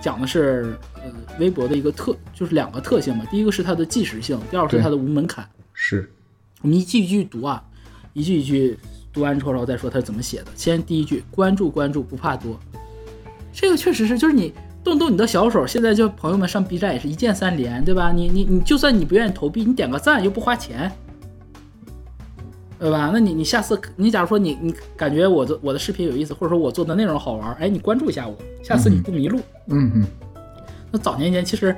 讲的是呃微博的一个特，就是两个特性嘛。第一个是它的即时性，第二个是它的无门槛。是，我们一句一句读啊，一句一句读完之后，然后再说它是怎么写的。先第一句，关注关注不怕多，这个确实是，就是你动动你的小手，现在就朋友们上 B 站也是一键三连，对吧？你你你就算你不愿意投币，你点个赞又不花钱。对吧？那你你下次你假如说你你感觉我的我的视频有意思，或者说我做的内容好玩，哎，你关注一下我，下次你不迷路。嗯嗯，那早年间其实，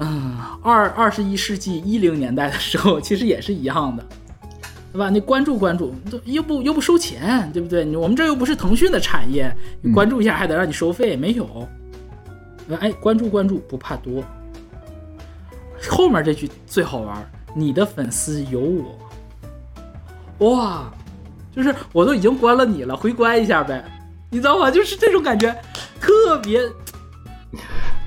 嗯，二二十一世纪一零年代的时候，其实也是一样的，对吧？你关注关注，都又不又不收钱，对不对？你我们这又不是腾讯的产业，你关注一下还得让你收费，没有。哎，关注关注不怕多。后面这句最好玩，你的粉丝有我。哇，就是我都已经关了你了，回关一下呗，你知道吗？就是这种感觉，特别。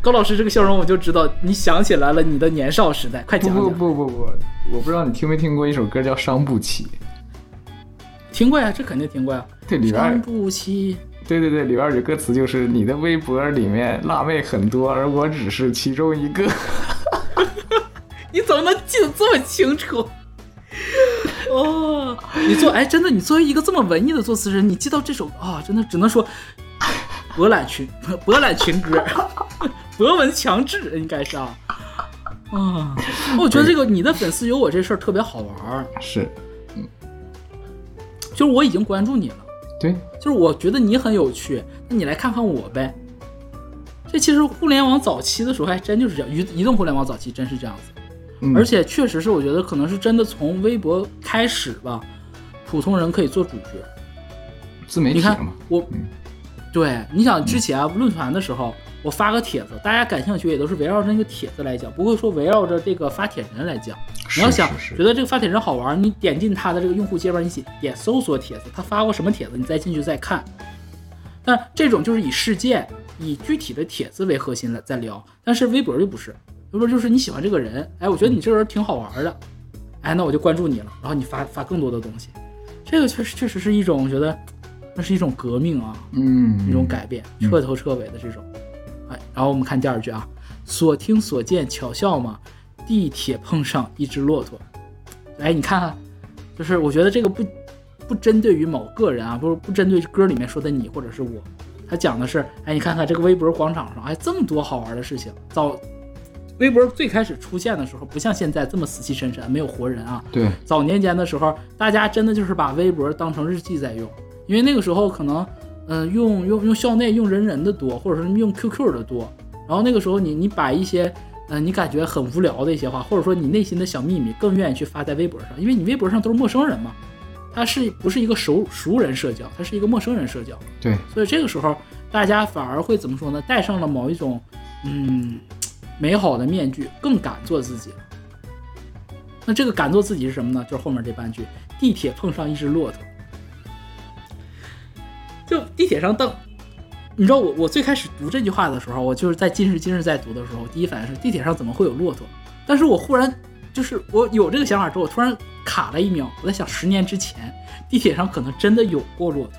高老师这个笑容，我就知道你想起来了你的年少时代，快不不讲讲。不不不，我不知道你听没听过一首歌叫《伤不起》。听过呀，这肯定听过呀。这里边伤不起，对对对，里边有歌词就是你的微博里面辣妹很多，而我只是其中一个。你怎么能记得这么清楚？哦，你做哎，真的，你作为一个这么文艺的作词人，你记到这首啊，真的只能说博览群博览群歌，博闻强志应该是啊。啊，我觉得这个你的粉丝有我这事儿特别好玩儿，是，嗯就是我已经关注你了，对，就是我觉得你很有趣，那你来看看我呗。这其实互联网早期的时候还真就是这样，移移动互联网早期真是这样子。嗯而且确实是，我觉得可能是真的从微博开始吧，普通人可以做主角。自媒你看体嘛。我，嗯对，你想之前啊论坛的时候，我发个帖子，大家感兴趣也都是围绕着那个帖子来讲，不会说围绕着这个发帖人来讲。你要想觉得这个发帖人好玩，你点进他的这个用户界面，你点搜索帖子，他发过什么帖子，你再进去再看。但这种就是以事件、以具体的帖子为核心来在聊，但是微博就不是，微博就是你喜欢这个人，哎，我觉得你这个人挺好玩的，哎，那我就关注你了，然后你发发更多的东西，这个确实确实是一种我觉得那是一种革命啊，嗯，一种改变，彻头彻尾的这种，哎，哎，然后我们看第二句啊，所听所见巧笑嘛，地铁碰上一只骆驼。哎，你看看，就是我觉得这个不不针对于某个人啊，不是不针对歌里面说的你或者是我，他讲的是，哎，你看看这个微博广场上，哎，这么多好玩的事情。早微博最开始出现的时候，不像现在这么死气沉沉，没有活人啊。对，早年间的时候，大家真的就是把微博当成日记在用，因为那个时候可能，嗯、用用用校内用人人的多，或者是用 QQ 的多。然后那个时候你你把一些，嗯、你感觉很无聊的一些话，或者说你内心的小秘密，更愿意去发在微博上，因为你微博上都是陌生人嘛，它是不是一个熟熟人社交，它是一个陌生人社交。对，所以这个时候大家反而会怎么说呢？戴上了某一种嗯美好的面具，更敢做自己了。那这个敢做自己是什么呢？就是后面这半句：地铁碰上一只骆驼。就地铁上瞪，你知道我我最开始读这句话的时候，我就是在今日今日在读的时候，第一反应是地铁上怎么会有骆驼？但是我忽然就是我有这个想法之后，我突然卡了一秒，我在想十年之前地铁上可能真的有过骆驼。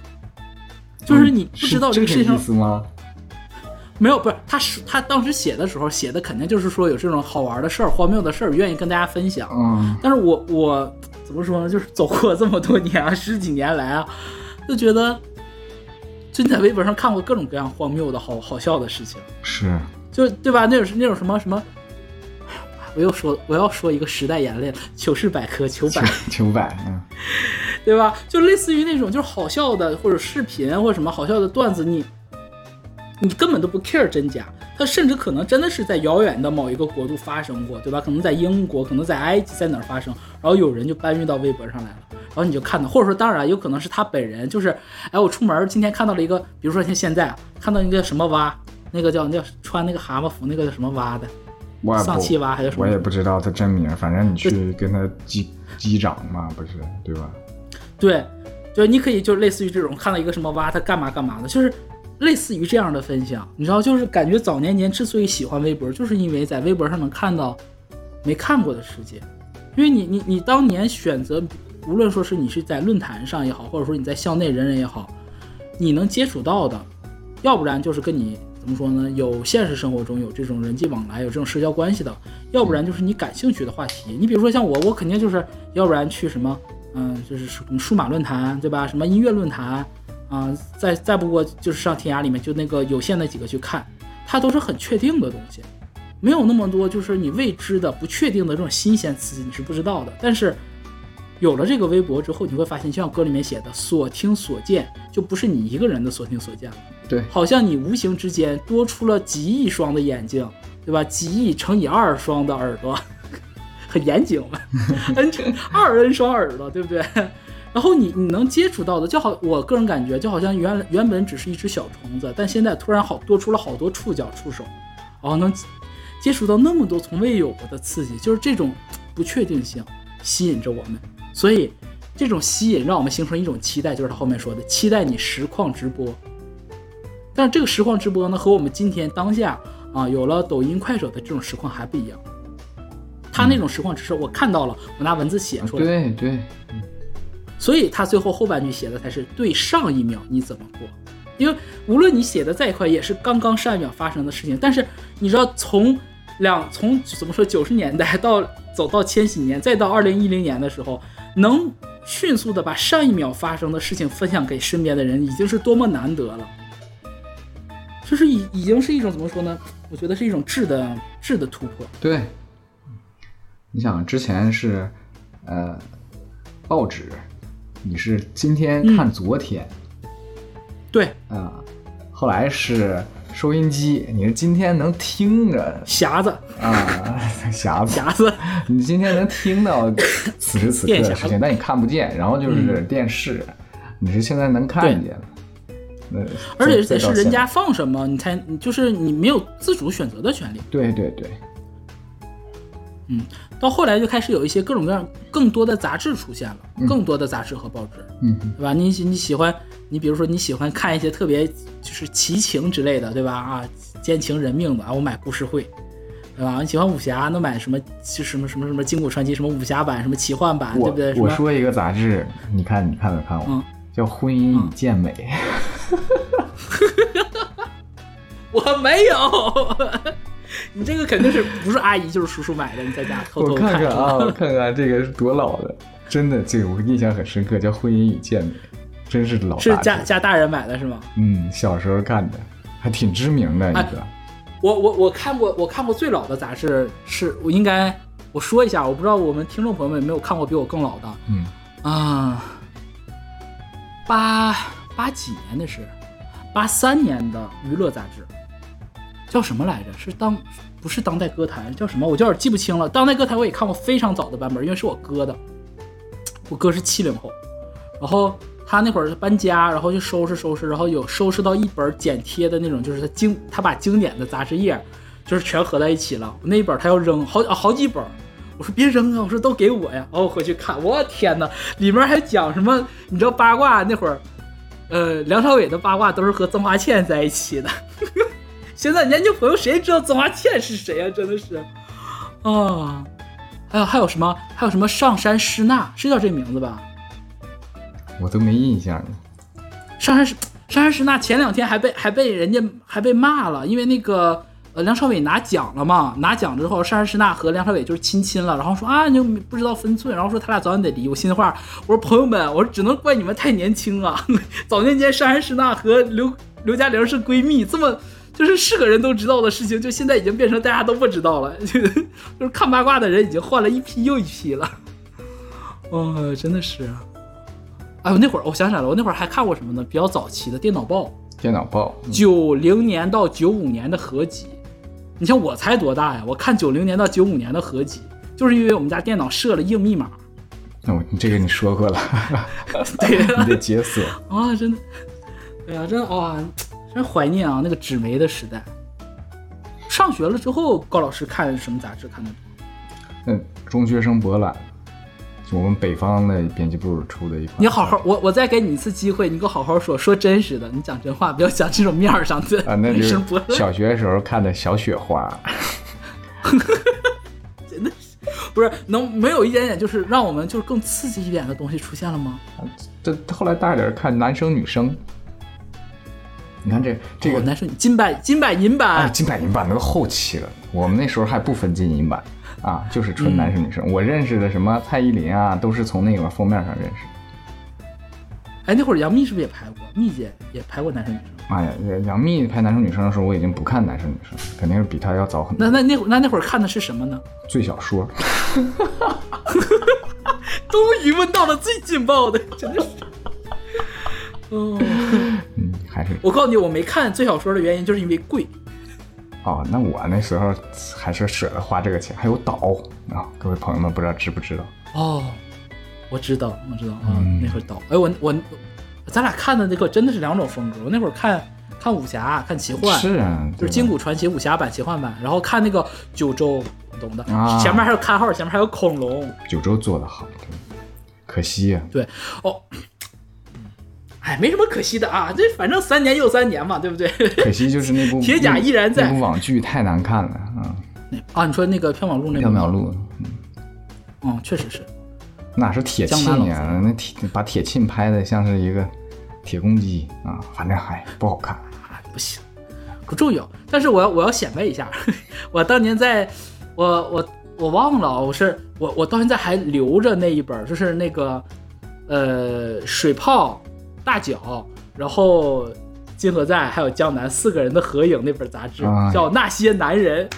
就是你不知道这这个世界上意思吗？没有，不是他是他当时写的时候写的肯定就是说有这种好玩的事儿、荒谬的事儿，愿意跟大家分享。嗯，但是我我怎么说呢？就是走过这么多年啊，十几年来啊，就觉得，就你在微博上看过各种各样荒谬的好好笑的事情，是，就对吧？那种是那种什么什么，我又说我要说一个时代眼泪，糗事百科糗百糗百，嗯，对吧？就类似于那种就是好笑的或者视频或者什么好笑的段子，你你根本都不 care 真假，它甚至可能真的是在遥远的某一个国度发生过，对吧？可能在英国，可能在埃及，在哪儿发生，然后有人就搬运到微博上来了，然后你就看到，或者说当然有可能是他本人，就是哎，我出门今天看到了一个，比如说像现在啊，看到一个什么蛙，那个叫叫穿那个蛤蟆服那个叫什么蛙的，丧气蛙还是什么我也不知道他真名，反正你去跟他击击掌嘛，不是对吧？对，就是你可以就类似于这种看到一个什么蛙，他干嘛干嘛的，就是类似于这样的分享，你知道，就是感觉早年间之所以喜欢微博，就是因为在微博上能看到没看过的世界，因为你你你当年选择，无论说是你是在论坛上也好，或者说你在校内人人也好，你能接触到的，要不然就是跟你。怎么说呢？有现实生活中有这种人际往来，有这种社交关系的，要不然就是你感兴趣的话题。你比如说像我，我肯定就是要不然去什么嗯，就是什么数码论坛，对吧？什么音乐论坛，啊、再再不过就是上天涯里面就那个有限的几个去看，它都是很确定的东西，没有那么多就是你未知的、不确定的这种新鲜刺激，你是不知道的。但是有了这个微博之后，你会发现，就像歌里面写的，所听所见，就不是你一个人的所听所见了。对，好像你无形之间多出了几亿双的眼睛，对吧？几亿乘以二双的耳朵，很严谨嘛，n 乘二 n 双耳朵，对不对？然后你你能接触到的，就好，我个人感觉就好像原原本只是一只小虫子，但现在突然好多出了好多触角触手，然后能接触到那么多从未有过的刺激，就是这种不确定性吸引着我们，所以这种吸引让我们形成一种期待，就是他后面说的期待你实况直播。但这个实况直播呢，和我们今天当下啊有了抖音、快手的这种实况还不一样。他那种实况只是我看到了，我拿文字写出来，对对，所以他最后后半句写的才是对上一秒你怎么过。因为无论你写的再快，也是刚刚上一秒发生的事情。但是你知道，从两从怎么说九十年代到走到千禧年，再到二零一零年的时候，能迅速的把上一秒发生的事情分享给身边的人，已经是多么难得了。就是已已经是一种怎么说呢？我觉得是一种质的质的突破。对，你想之前是呃报纸，你是今天看昨天对，啊、后来是收音机，你是今天能听着匣子啊，匣子，匣子，你今天能听到此时此刻的事情，但你看不见。然后就是电视，你是现在能看见了。那而且得是人家放什么，你才就是你没有自主选择的权利。对对对，到后来就开始有一些各种各样更多的杂志出现了，更多的杂志和报纸，嗯，对吧？你你喜欢，你比如说你喜欢看一些特别就是奇情之类的，对吧？啊，奸情人命的啊，我买故事会，对吧？你喜欢武侠，那买什么就什么什么什么金谷传奇，什么武侠版，什么奇幻版，对不对？我说一个杂志，你看你看没看过？嗯叫《婚姻与健美》我 我没有。你这个肯定是不是阿姨就是叔叔买的？你在家偷偷我看看啊，我看看这个是多老的，真的，这个我印象很深刻，叫《婚姻与健美》，真是老是。家家大人买的是吗？嗯，小时候看的，还挺知名的一哎个。我我我看过我看过最老的杂志是我应该我说一下，我不知道我们听众朋友们有没有看过比我更老的嗯，啊？八八几年的是八三年的娱乐杂志，叫什么来着？是当不是当代歌坛叫什么？我有点记不清了。当代歌坛我也看过非常早的版本，因为是我哥的，我哥是七零后，然后他那会儿搬家，然后就收拾收拾，然后有收拾到一本剪贴的那种，就是他经他把经典的杂志页，就是全合在一起了。那一本他要扔好啊好几本，我说别扔啊，我说都给我呀。然后我回去看，我天哪，里面还讲什么？你知道八卦那会儿，呃，梁朝伟的八卦都是和曾华倩在一起的。现在年轻朋友谁知道曾华倩是谁啊？真的是，啊，还有还有什么？还有什么上山诗娜是叫这名字吧？我都没印象呢。上山诗上山诗娜前两天还被还被人家还被骂了，因为那个呃梁朝伟拿奖了嘛，拿奖之后上山诗娜和梁朝伟就是亲亲了，然后说啊你就不知道分寸，然后说他俩早晚得离。我心里话，我说朋友们，我说只能怪你们太年轻啊！早年间上山诗娜和刘刘嘉玲是闺蜜，这么。就是是个人都知道的事情，就现在已经变成大家都不知道了，就是看八卦的人已经换了一批又一批了。哦，真的是。哎，我那会儿我想起来了，我那会儿还看过什么呢？比较早期的电脑报，电脑报，嗯九零年到九五年的合集。你像我才多大呀？我看九零年到九五年的合集，就是因为我们家电脑设了硬密码。哦，你这个你说过了，对 你得解锁。啊，真的，对呀、真的哇、真怀念啊，那个纸媒的时代。上学了之后，高老师看什么杂志看的多？嗯，中学生博览，就我们北方的编辑部出的一款。你好好，我我再给你一次机会，你给我好好说，说真实的，你讲真话，不要讲这种面儿上的啊，那就是。小学时候看的小雪花。真的是不是能没有一点点就是让我们就是更刺激一点的东西出现了吗？这后来大点看男生女生，你看这这个哦男生金版金版银哎，版，金版银版那都后期了，我们那时候还不分金银版啊，就是纯男生女生。我认识的什么蔡依林啊，都是从那个封面上认识。哎，那会儿杨幂是不是也拍过？幂姐也拍过男生女生。妈呀，杨幂拍男生女生的时候，我已经不看男生女生，肯定是比她要早很多。那那那会儿那那会儿看的是什么呢？最小说，终于问到了最劲爆的，真的是。哦，嗯，还是我告诉你，我没看最小说的原因就是因为贵。哦，那我那时候还是舍得花这个钱，还有岛啊，各位朋友们不知道知不知道？哦，我知道，我知道啊，嗯那会儿岛。哎，我我咱俩看的那个真的是两种风格。我那会儿看看武侠，看奇幻，是啊，就是《金谷传奇》武侠版、奇幻版，然后看那个九州，你懂的，啊前面还有看号，前面还有恐龙。九州做的好，可惜呀、对，哦，哎，没什么可惜的啊，这反正三年又三年嘛，对不对？可惜就是那部 铁甲依然在那部网剧太难看了啊，啊，你说那个缥缈录那个缥缈，录嗯，确实是。哪是铁沁呀？那铁把铁沁拍的像是一个铁公鸡啊，反正还不好看。啊，不行，不重要。但是我要我要显摆一下，我当年在，我我我忘了，我是我我到现在还留着那一本，就是那个呃水泡大脚，然后金河在还有江南四个人的合影那本杂志，哎叫《那些男人》。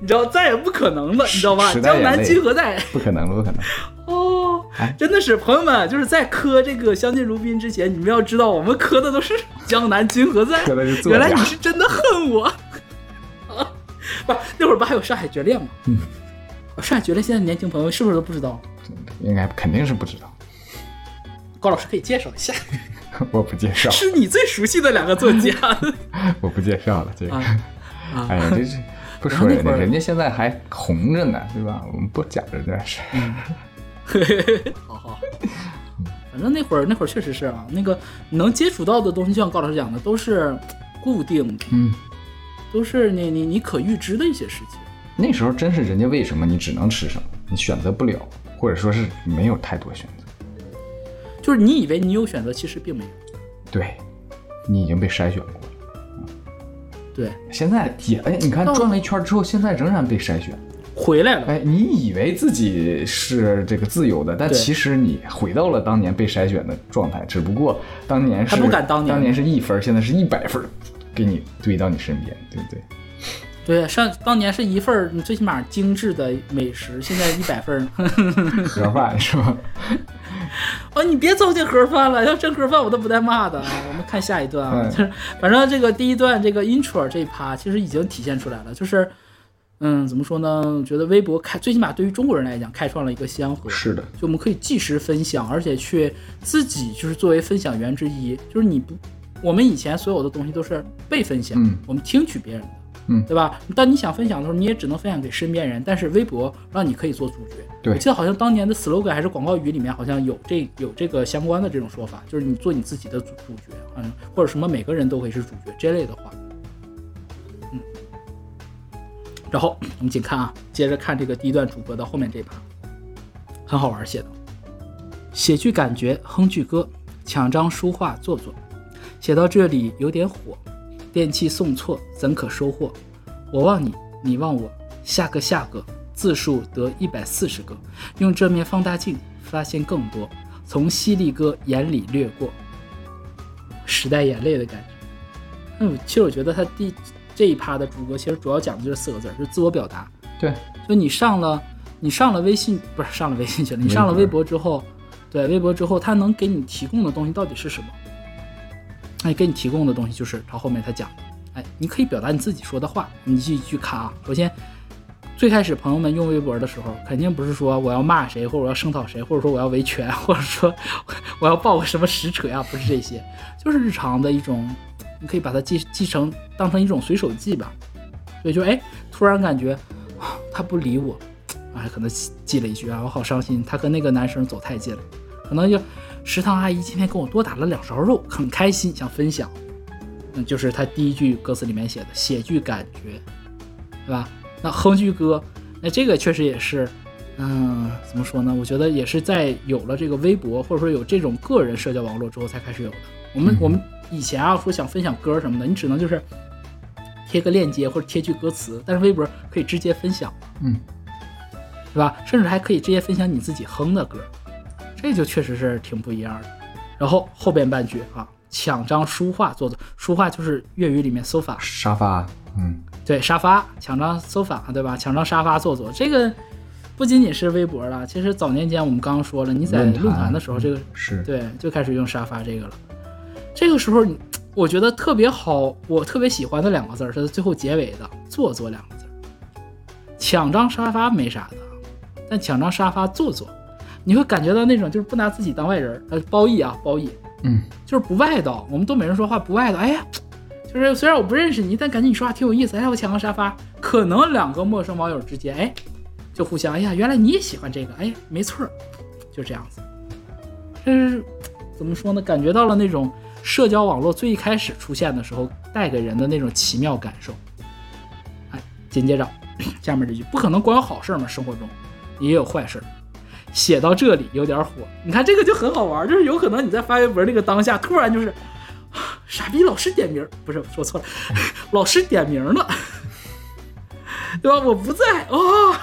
你知道再也不可能了，你知道吧？江南金河在不可能，不可能。哦哎，真的是朋友们，就是在磕这个相敬如宾之前，你们要知道，我们磕的都是江南金河在。原来你是真的恨我啊！不，那会儿不还有上海绝恋吗？嗯，上海绝恋现在年轻朋友是不是都不知道？应该肯定是不知道，高老师可以介绍一下，我不介绍，是你最熟悉的两个作家 我不介绍了。这个，啊 啊！哎呀，这是不说人家，然后那会儿人家现在还红着呢，对吧？我们不讲这件事。嗯好好，反正那会儿那会儿确实是啊，那个能接触到的东西，就像高老师讲的，都是固定的，嗯，都是你你你可预知的一些事情。那时候真是人家为什么你只能吃什么，你选择不了，或者说是没有太多选择。就是你以为你有选择，其实并没有。对，你已经被筛选过了。对，现在也哎，你看转了一圈之后，现在仍然被筛选。回来了。哎，你以为自己是这个自由的，但其实你回到了当年被筛选的状态，只不过当年是还不敢当年当年是一分，现在是一百分，给你堆到你身边，对不对？对，上当年是一份儿，你最起码精致的美食，现在一百份儿。盒饭是吧？哦，你别糟践盒饭了，要真盒饭我都不带骂的啊。我们看下一段啊，嗯 就是反正这个第一段这个 intro 这一趴其实已经体现出来了，就是嗯，怎么说呢？我觉得微博开最起码对于中国人来讲，开创了一个先河。是的，就我们可以即时分享，而且去自己就是作为分享源之一，就是你不，我们以前所有的东西都是被分享，嗯我们听取别人的，嗯对吧？当你想分享的时候，你也只能分享给身边人，但是微博让你可以做主角。对我记得好像当年的 slogan 还是广告语里面好像有这有这个相关的这种说法，就是你做你自己的主主角，嗯，或者什么每个人都可以是主角这类的话，嗯。然后我们请看啊，接着看这个第一段主播的后面这一趴，很好玩写的。写句感觉，哼句歌，抢张书画做做。写到这里有点火，电器送错怎可收获？我望你，你望我，下个下个，字数得一百四十个。用这面放大镜发现更多，从犀利哥眼里掠过，时代眼泪的感觉。嗯，其实我觉得他第这一趴的主歌，其实主要讲的就是四个字，就是自我表达。对，就你上了，你上了微信，不是上了微信去了，你上了微博之后，对微博之后，它能给你提供的东西到底是什么？哎，给你提供的东西就是他后面他讲，哎，你可以表达你自己说的话。你继续去看啊，首先，最开始朋友们用微博的时候，肯定不是说我要骂谁，或者我要声讨谁，或者说我要维权，或者说我要报个什么实锤啊，不是这些，就是日常的一种，你可以把它记记成当成一种随手记吧。所以就哎，突然感觉啊他不理我，哎，可能记了一句啊，我好伤心，他跟那个男生走太近了，可能就食堂阿姨今天给我多打了两勺肉，很开心，想分享。那，就是他第一句歌词里面写的，写句感觉，对吧？那哼句歌，那这个确实也是，嗯，怎么说呢？我觉得也是在有了这个微博或者说有这种个人社交网络之后才开始有的。我们、嗯我们以前啊说想分享歌什么的，你只能就是贴个链接或者贴句歌词，但是微博可以直接分享，嗯，对吧？甚至还可以直接分享你自己哼的歌，这就确实是挺不一样的。然后后边半句啊，抢张书画做做，书画就是粤语里面 sofa，沙发，嗯，对，沙发抢张 sofa，对吧？抢张沙发坐坐，这个不仅仅是微博了，其实早年间我们刚刚说了，你在论坛的时候，这个是，对就开始用沙发这个了。这个时候，我觉得特别好，我特别喜欢的两个字儿是最后结尾的“坐坐”两个字儿。抢张沙发没啥的，但抢张沙发坐坐，你会感觉到那种就是不拿自己当外人儿，呃，褒义啊，褒义，嗯，就是不外道。我们东北人说话不外道，哎呀，就是虽然我不认识你，但感觉你说话挺有意思。哎，我抢个沙发，可能两个陌生网友之间，哎，就互相，哎呀，原来你也喜欢这个，哎，没错儿，就这样子。这是怎么说呢？感觉到了那种社交网络最一开始出现的时候带给人的那种奇妙感受。哎，紧接着 下面这句，不可能光有好事儿嘛，生活中也有坏事儿。写到这里有点火，你看这个就很好玩，就是有可能你在发微博那个当下，突然就是，啊傻逼老师点名儿，不是说错了，老师点名了，对吧？我不在啊、哦，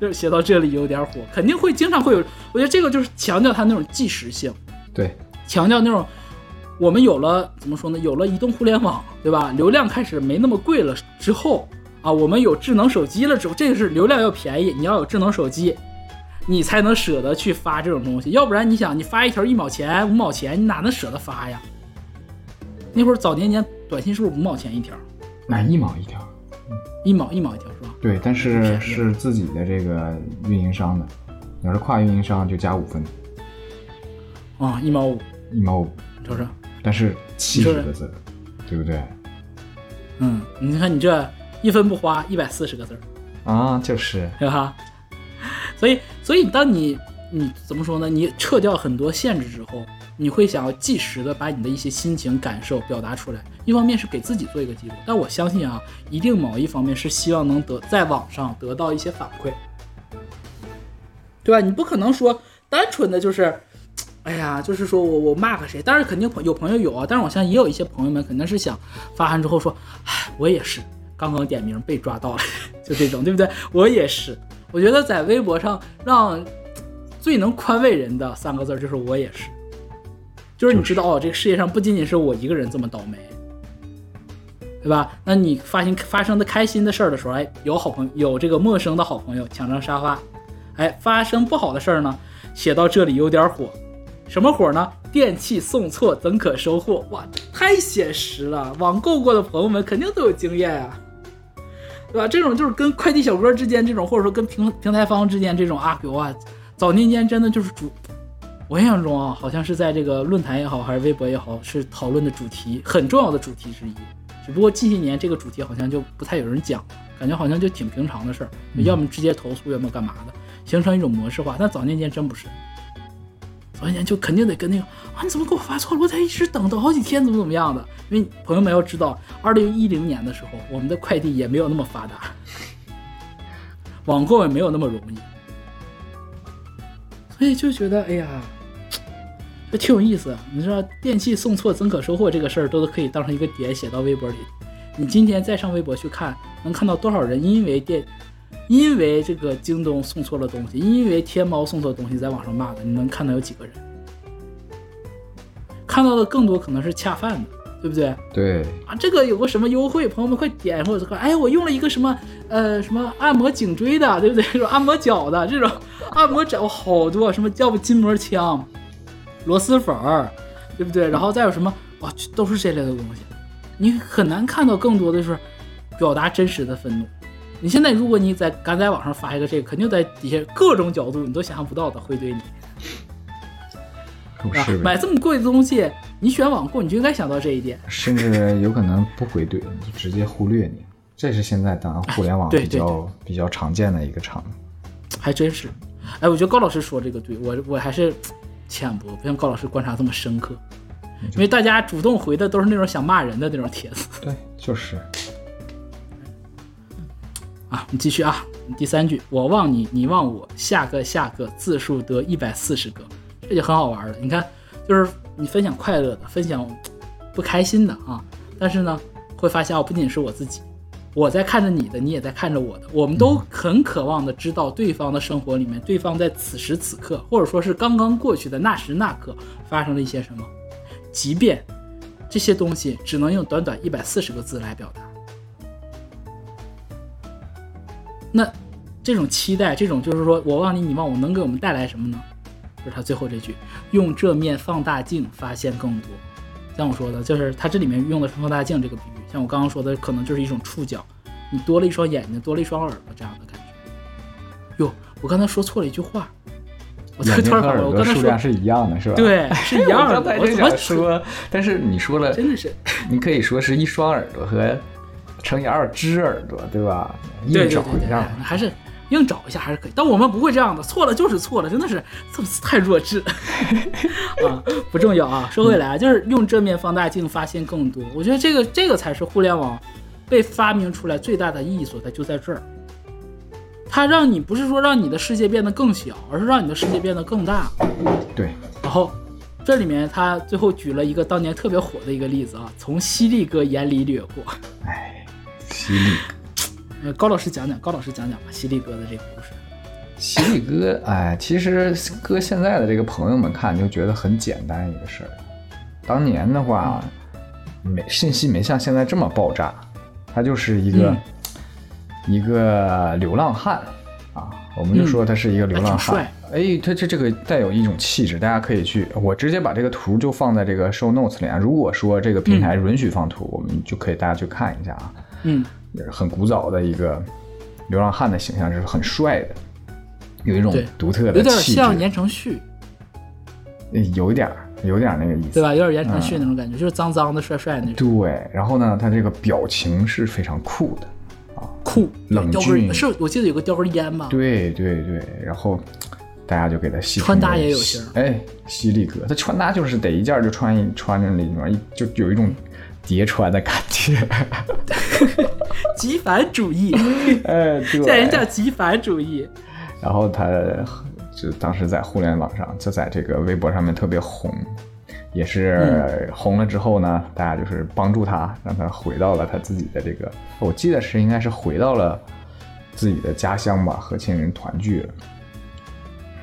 就是写到这里有点火，肯定会经常会有，我觉得这个就是强调它那种即时性，对，强调那种我们有了怎么说呢？有了移动互联网，对吧？流量开始没那么贵了之后啊，我们有智能手机了之后，这个是流量要便宜，你要有智能手机，你才能舍得去发这种东西，要不然你想你发一条一毛钱、五毛钱，你哪能舍得发呀？那会儿早年间短信是不是五毛钱一条？买一毛一条，一毛一毛一条是吧？对，但是是自己的这个运营商的，你要是跨运营商就加五分，啊、一毛五，一毛五，你瞅瞅，但是七十个字，对不对？嗯，你看你这一分不花，一百四十个字儿。啊，就是，对吧？所以，所以当你你怎么说呢？你撤掉很多限制之后，你会想要即时的把你的一些心情感受表达出来。一方面是给自己做一个记录，但我相信啊，一定某一方面是希望能得在网上得到一些反馈，对吧？你不可能说单纯的就是哎呀，就是说我我骂个谁，当然肯定有朋友有啊，但是我相信也有一些朋友们肯定是想发完之后说，唉，我也是刚刚点名被抓到了，就这种，对不对？我也是，我觉得在微博上让最能宽慰人的三个字儿就是我也是，就是你知道哦，这个世界上不仅仅是我一个人这么倒霉。对吧？那你发现发生的开心的事儿的时候，哎，有好朋友，有这个陌生的好朋友抢张沙发，哎，发生不好的事儿呢，写到这里有点火，什么火呢？电器送错怎可收货？哇，太写实了！网购过的朋友们肯定都有经验啊，对吧？这种就是跟快递小哥之间这种，或者说跟平平台方之间这种啊，有啊，早年间真的就是主，我印象中啊，好像是在这个论坛也好，还是微博也好，是讨论的主题很重要的主题之一。只不过近些年这个主题好像就不太有人讲，感觉好像就挺平常的事儿，要么直接投诉，要么干嘛的，形成一种模式化。但早年间真不是，完全就肯定得跟那个啊，你怎么给我发错了？我在一直等等好几天，怎么怎么样的？因为朋友们要知道，二零一零年的时候，我们的快递也没有那么发达，网购也没有那么容易，所以就觉得哎呀。这挺有意思，你说电器送错怎可收货这个事儿，都可以当成一个点写到微博里。你今天再上微博去看，能看到多少人因为电，因为这个京东送错了东西，因为天猫送错东西在网上骂的，你能看到有几个人？看到的更多可能是恰饭的，对不对？对啊，这个有个什么优惠，朋友们快点或者快，哎，我用了一个什么呃什么按摩颈椎的，对不对？说按摩脚的这种按摩脚好多，什么要不筋膜枪。螺蛳粉儿，对不对？然后再有什么哇，都是这类的东西，你很难看到更多的是表达真实的愤怒。你现在如果你在敢在网上发一个这个，肯定在底下各种角度你都想象不到的会对你。是买这么贵的东西，你选网购你就应该想到这一点。甚至有可能不回怼，就直接忽略你。这是现在当然互联网 比较比较常见的一个场。还真是，哎，我觉得高老师说这个对我我还是。浅薄，不像高老师观察这么深刻，因为大家主动回的都是那种想骂人的那种帖子。对，就是。啊，你继续啊，第三句，我望你，你望我，下个下个字数得一百四十个，这就很好玩了。你看，就是你分享快乐的，分享不开心的啊，但是呢，会发现哦，不仅是我自己。我在看着你的，你也在看着我的，我们都很渴望的知道对方的生活里面，对方在此时此刻，或者说是刚刚过去的那时那刻发生了一些什么，即便这些东西只能用短短一百四十个字来表达。那这种期待，这种就是说我望你，你望我，能给我们带来什么呢？就是他最后这句，用这面放大镜发现更多。像我说的，就是他这里面用的是放大镜这个比喻。像我刚刚说的，可能就是一种触角，你多了一双眼睛，多了一双耳朵这样的感觉。哟，我刚才说错了一句话，我突然反了，我刚才数量是一样的，是吧？对，是一样的。我怎么说？但是你说了，真的是，你可以说是一双耳朵和乘以二只耳朵，对吧？硬找一下，还是。硬找一下还是可以，但我们不会这样的，错了就是错了，真的是这太弱智 啊！不重要啊，说回来就是用正面放大镜发现更多。我觉得这个这个才是互联网被发明出来最大的意义所在，就在这儿。它让你不是说让你的世界变得更小，而是让你的世界变得更大。对。然后这里面他最后举了一个当年特别火的一个例子啊，从犀利哥眼里掠过。哎，犀利。呃，高老师讲讲，高老师讲讲吧，犀利哥的这个故事。犀利哥，哎，其实搁现在的这个朋友们看，就觉得很简单一个事儿。当年的话，没信息没像现在这么爆炸，他就是一个一个流浪汉啊，我们就说他是一个流浪汉。哎，他这这个带有一种气质，大家可以去，我直接把这个图就放在这个 show notes 里啊。如果说这个平台允许放图，我们就可以大家去看一下啊。嗯。很古早的一个流浪汉的形象，是很帅的，有一种独特的，有点像言承旭，有一点有点那个意思，对吧？有点言承旭那种感觉，就是脏脏的、帅帅那种。对，然后呢，他这个表情是非常酷的啊，酷，冷峻。是我记得有个叼根烟吧？对对对，然后大家就给他戏穿搭也有型，哎，犀利哥，他穿搭就是得一件就穿一穿着那种，就有一种。叠穿的感觉，极繁主义，哎，对，这人叫极繁主义。然后他就当时在互联网上，就在这个微博上面特别红，也是红了之后呢，大家就是帮助他，让他回到了他自己的这个，我记得是应该是回到了自己的家乡吧，和亲人团聚了。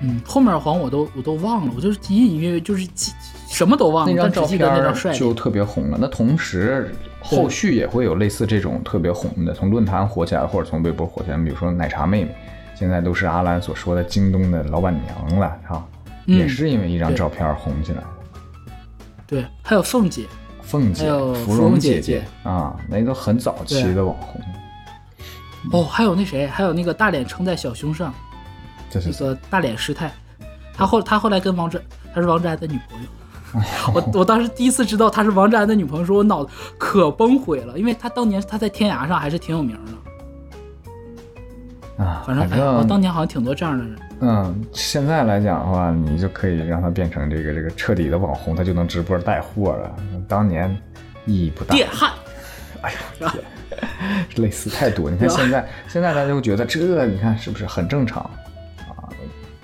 嗯，后面黄我都我都忘了，我就是隐隐约约就是记什么都忘了，那张照片就特别红了。那同时，后续也会有类似这种特别红的，从论坛火起来，或者从微博火起来。比如说奶茶妹妹，现在都是阿兰所说的京东的老板娘了，啊，嗯也是因为一张照片红起来的。对，还有凤姐，凤姐、芙芙蓉姐姐姐啊，那都很早期的网红。哦，还有那谁，还有那个大脸撑在小胸上，这是那个大脸师太，他后他后来跟王志，他是王志安的女朋友。我我当时第一次知道她是王志安的女朋友，说我脑子可崩毁了，因为她当年她在天涯上还是挺有名的。啊，反正我当年好像挺多这样的人。嗯，现在来讲的话，你就可以让她变成这个这个彻底的网红，她就能直播带货了。当年意义不大。电焊，哎呀，天，类似太多。你看现在，现在大家就觉得这，你看是不是很正常啊？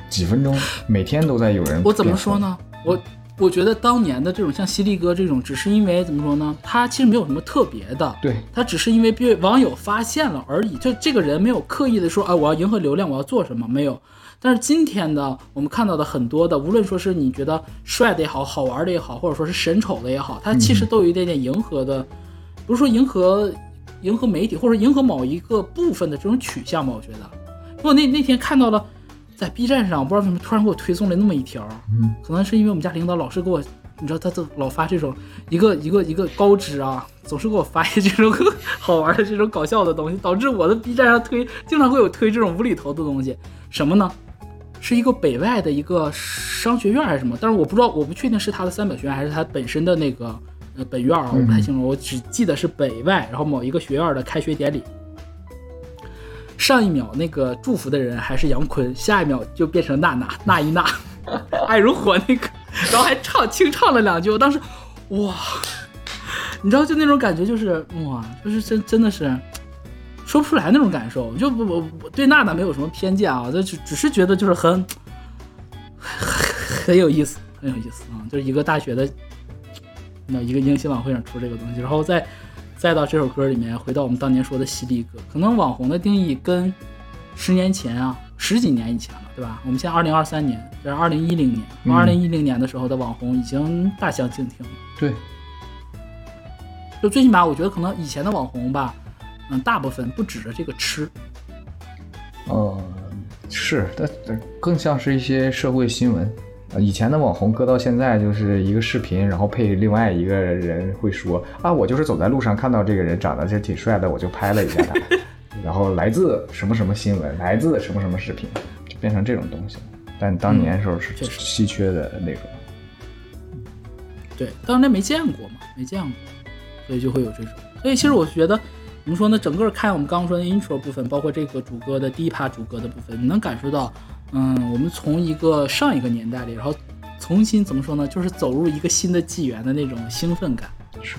几分钟，每天都在有人。我怎么说？呢？我我觉得当年的这种像犀利哥这种，只是因为怎么说呢？他其实没有什么特别的，对，他只是因为被网友发现了而已。就这个人没有刻意的说，啊，我要迎合流量，我要做什么，没有。但是今天的我们看到的很多的，无论说是你觉得帅的也好，好玩的也好，或者说是神丑的也好，他其实都有一点点迎合的，不是说迎合迎合媒体或者迎合某一个部分的这种取向吧？我觉得，我那那天看到了，在 B 站上，我不知道为什么突然给我推送了那么一条，嗯，可能是因为我们家领导老是给我，你知道他都老发这种一个一个一个高知啊，总是给我发一些这种 好玩的这种搞笑的东西，导致我的 B 站上推经常会有推这种无厘头的东西，什么呢？是一个北外的一个商学院还是什么？但是我不知道，我不确定是他的三本学院还是他本身的那个呃本院啊，我不太清楚。我只记得是北外，然后某一个学院的开学典礼。上一秒那个祝福的人还是杨坤，下一秒就变成娜娜 娜一娜，爱 如火那个，然后还唱清唱了两句。我当时，哇，你知道就那种感觉，就是哇，就是真真的是说不出来那种感受。就不我我对娜娜没有什么偏见啊，就只只是觉得就是很 很有意思，很有意思啊，就是一个大学的那一个迎新晚会上出这个东西，然后再再到这首歌里面，回到我们当年说的犀利哥，可能网红的定义跟十年前啊，十几年以前了，对吧？我们现在二零二三年，这是二零一零年，嗯二零一零年的时候的网红已经大相径庭了。对，就最起码我觉得可能以前的网红吧，嗯，大部分不指着这个吃，呃，是，但但更像是一些社会新闻。啊，以前的网红搁到现在就是一个视频，然后配另外一个人会说啊，我就是走在路上看到这个人长得其实挺帅的，我就拍了一下他，然后来自什么什么新闻，来自什么什么视频，就变成这种东西了。但当年时候是稀缺的内容。对，当年没见过嘛，没见过，所以就会有这种。所以其实我觉得，怎么说呢？整个看我们刚刚说的 intro 部分，包括这个主歌的第一趴主歌的部分，你能感受到，嗯，我们从一个上一个年代里，然后重新怎么说呢？就是走入一个新的纪元的那种兴奋感，是，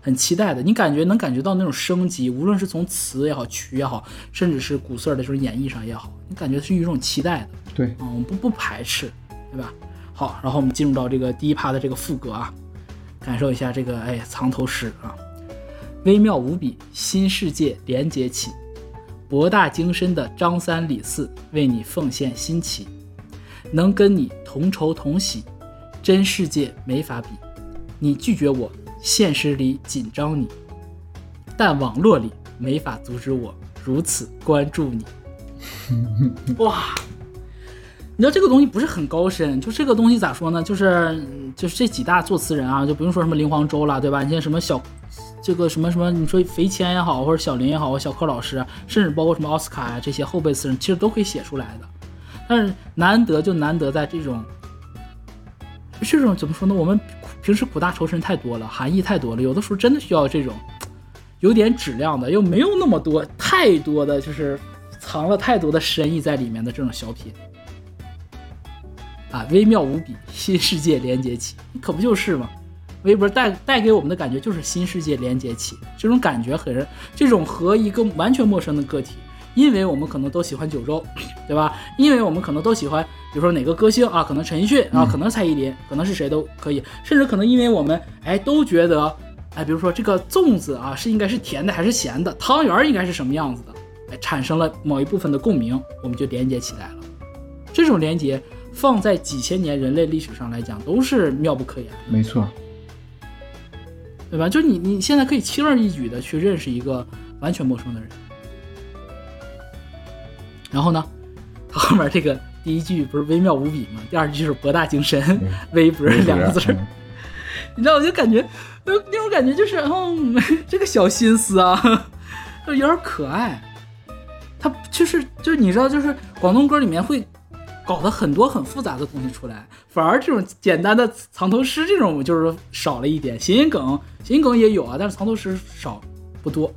很期待的。你感觉能感觉到那种升级，无论是从词也好，曲也好，甚至是古色的这种演绎上也好，你感觉是一种期待的。对，啊，我们不不排斥，对吧？好，然后我们进入到这个第一趴的这个副歌啊，感受一下这个哎藏头诗啊，微妙无比，新世界连接起，博大精深的张三李四为你奉献新奇，能跟你同仇同喜，真世界没法比。你拒绝我，现实里紧张你，但网络里没法阻止我如此关注你。哇！你知道这个东西不是很高深，就这个东西咋说呢？就是嗯就是这几大作词人啊，就不用说什么林黄洲了，对吧？你像什么小，这个什么什么，你说肥谦也好，或者小林也好，小柯老师，甚至包括什么奥斯卡呀、这些后辈词人，其实都可以写出来的。但是难得就难得在这种，这种怎么说呢？我们平时苦大仇深太多了，含义太多了，有的时候真的需要这种有点质量的，又没有那么多太多的就是藏了太多的深意在里面的这种小品。啊，微妙无比，新世界连接起，可不就是吗？微博带带给我们的感觉就是新世界连接起，这种感觉很，这种和一个完全陌生的个体因为我们可能都喜欢九州，对吧？因为我们可能都喜欢，比如说哪个歌星啊，可能陈奕迅啊，可能蔡依林，可能是谁都可以，甚至可能因为我们哎都觉得，哎，比如说这个粽子啊是应该是甜的还是咸的，汤圆应该是什么样子的，哎，产生了某一部分的共鸣，我们就连接起来了。这种连接放在几千年人类历史上来讲都是妙不可言。没错，对吧？就你你现在可以轻而易举的去认识一个完全陌生的人，然后呢，他 后面这个第一句不是微妙无比吗？第二句是博大精深，微博两个字儿，嗯 你知道我就感觉，那，那种感觉就是，嗯，这个小心思啊，就有点可爱。他就是就是你知道，就是广东歌里面会搞得很多很复杂的东西出来，反而这种简单的藏头诗这种就是少了一点。谐音梗，谐音梗也有啊，但是藏头诗少不多。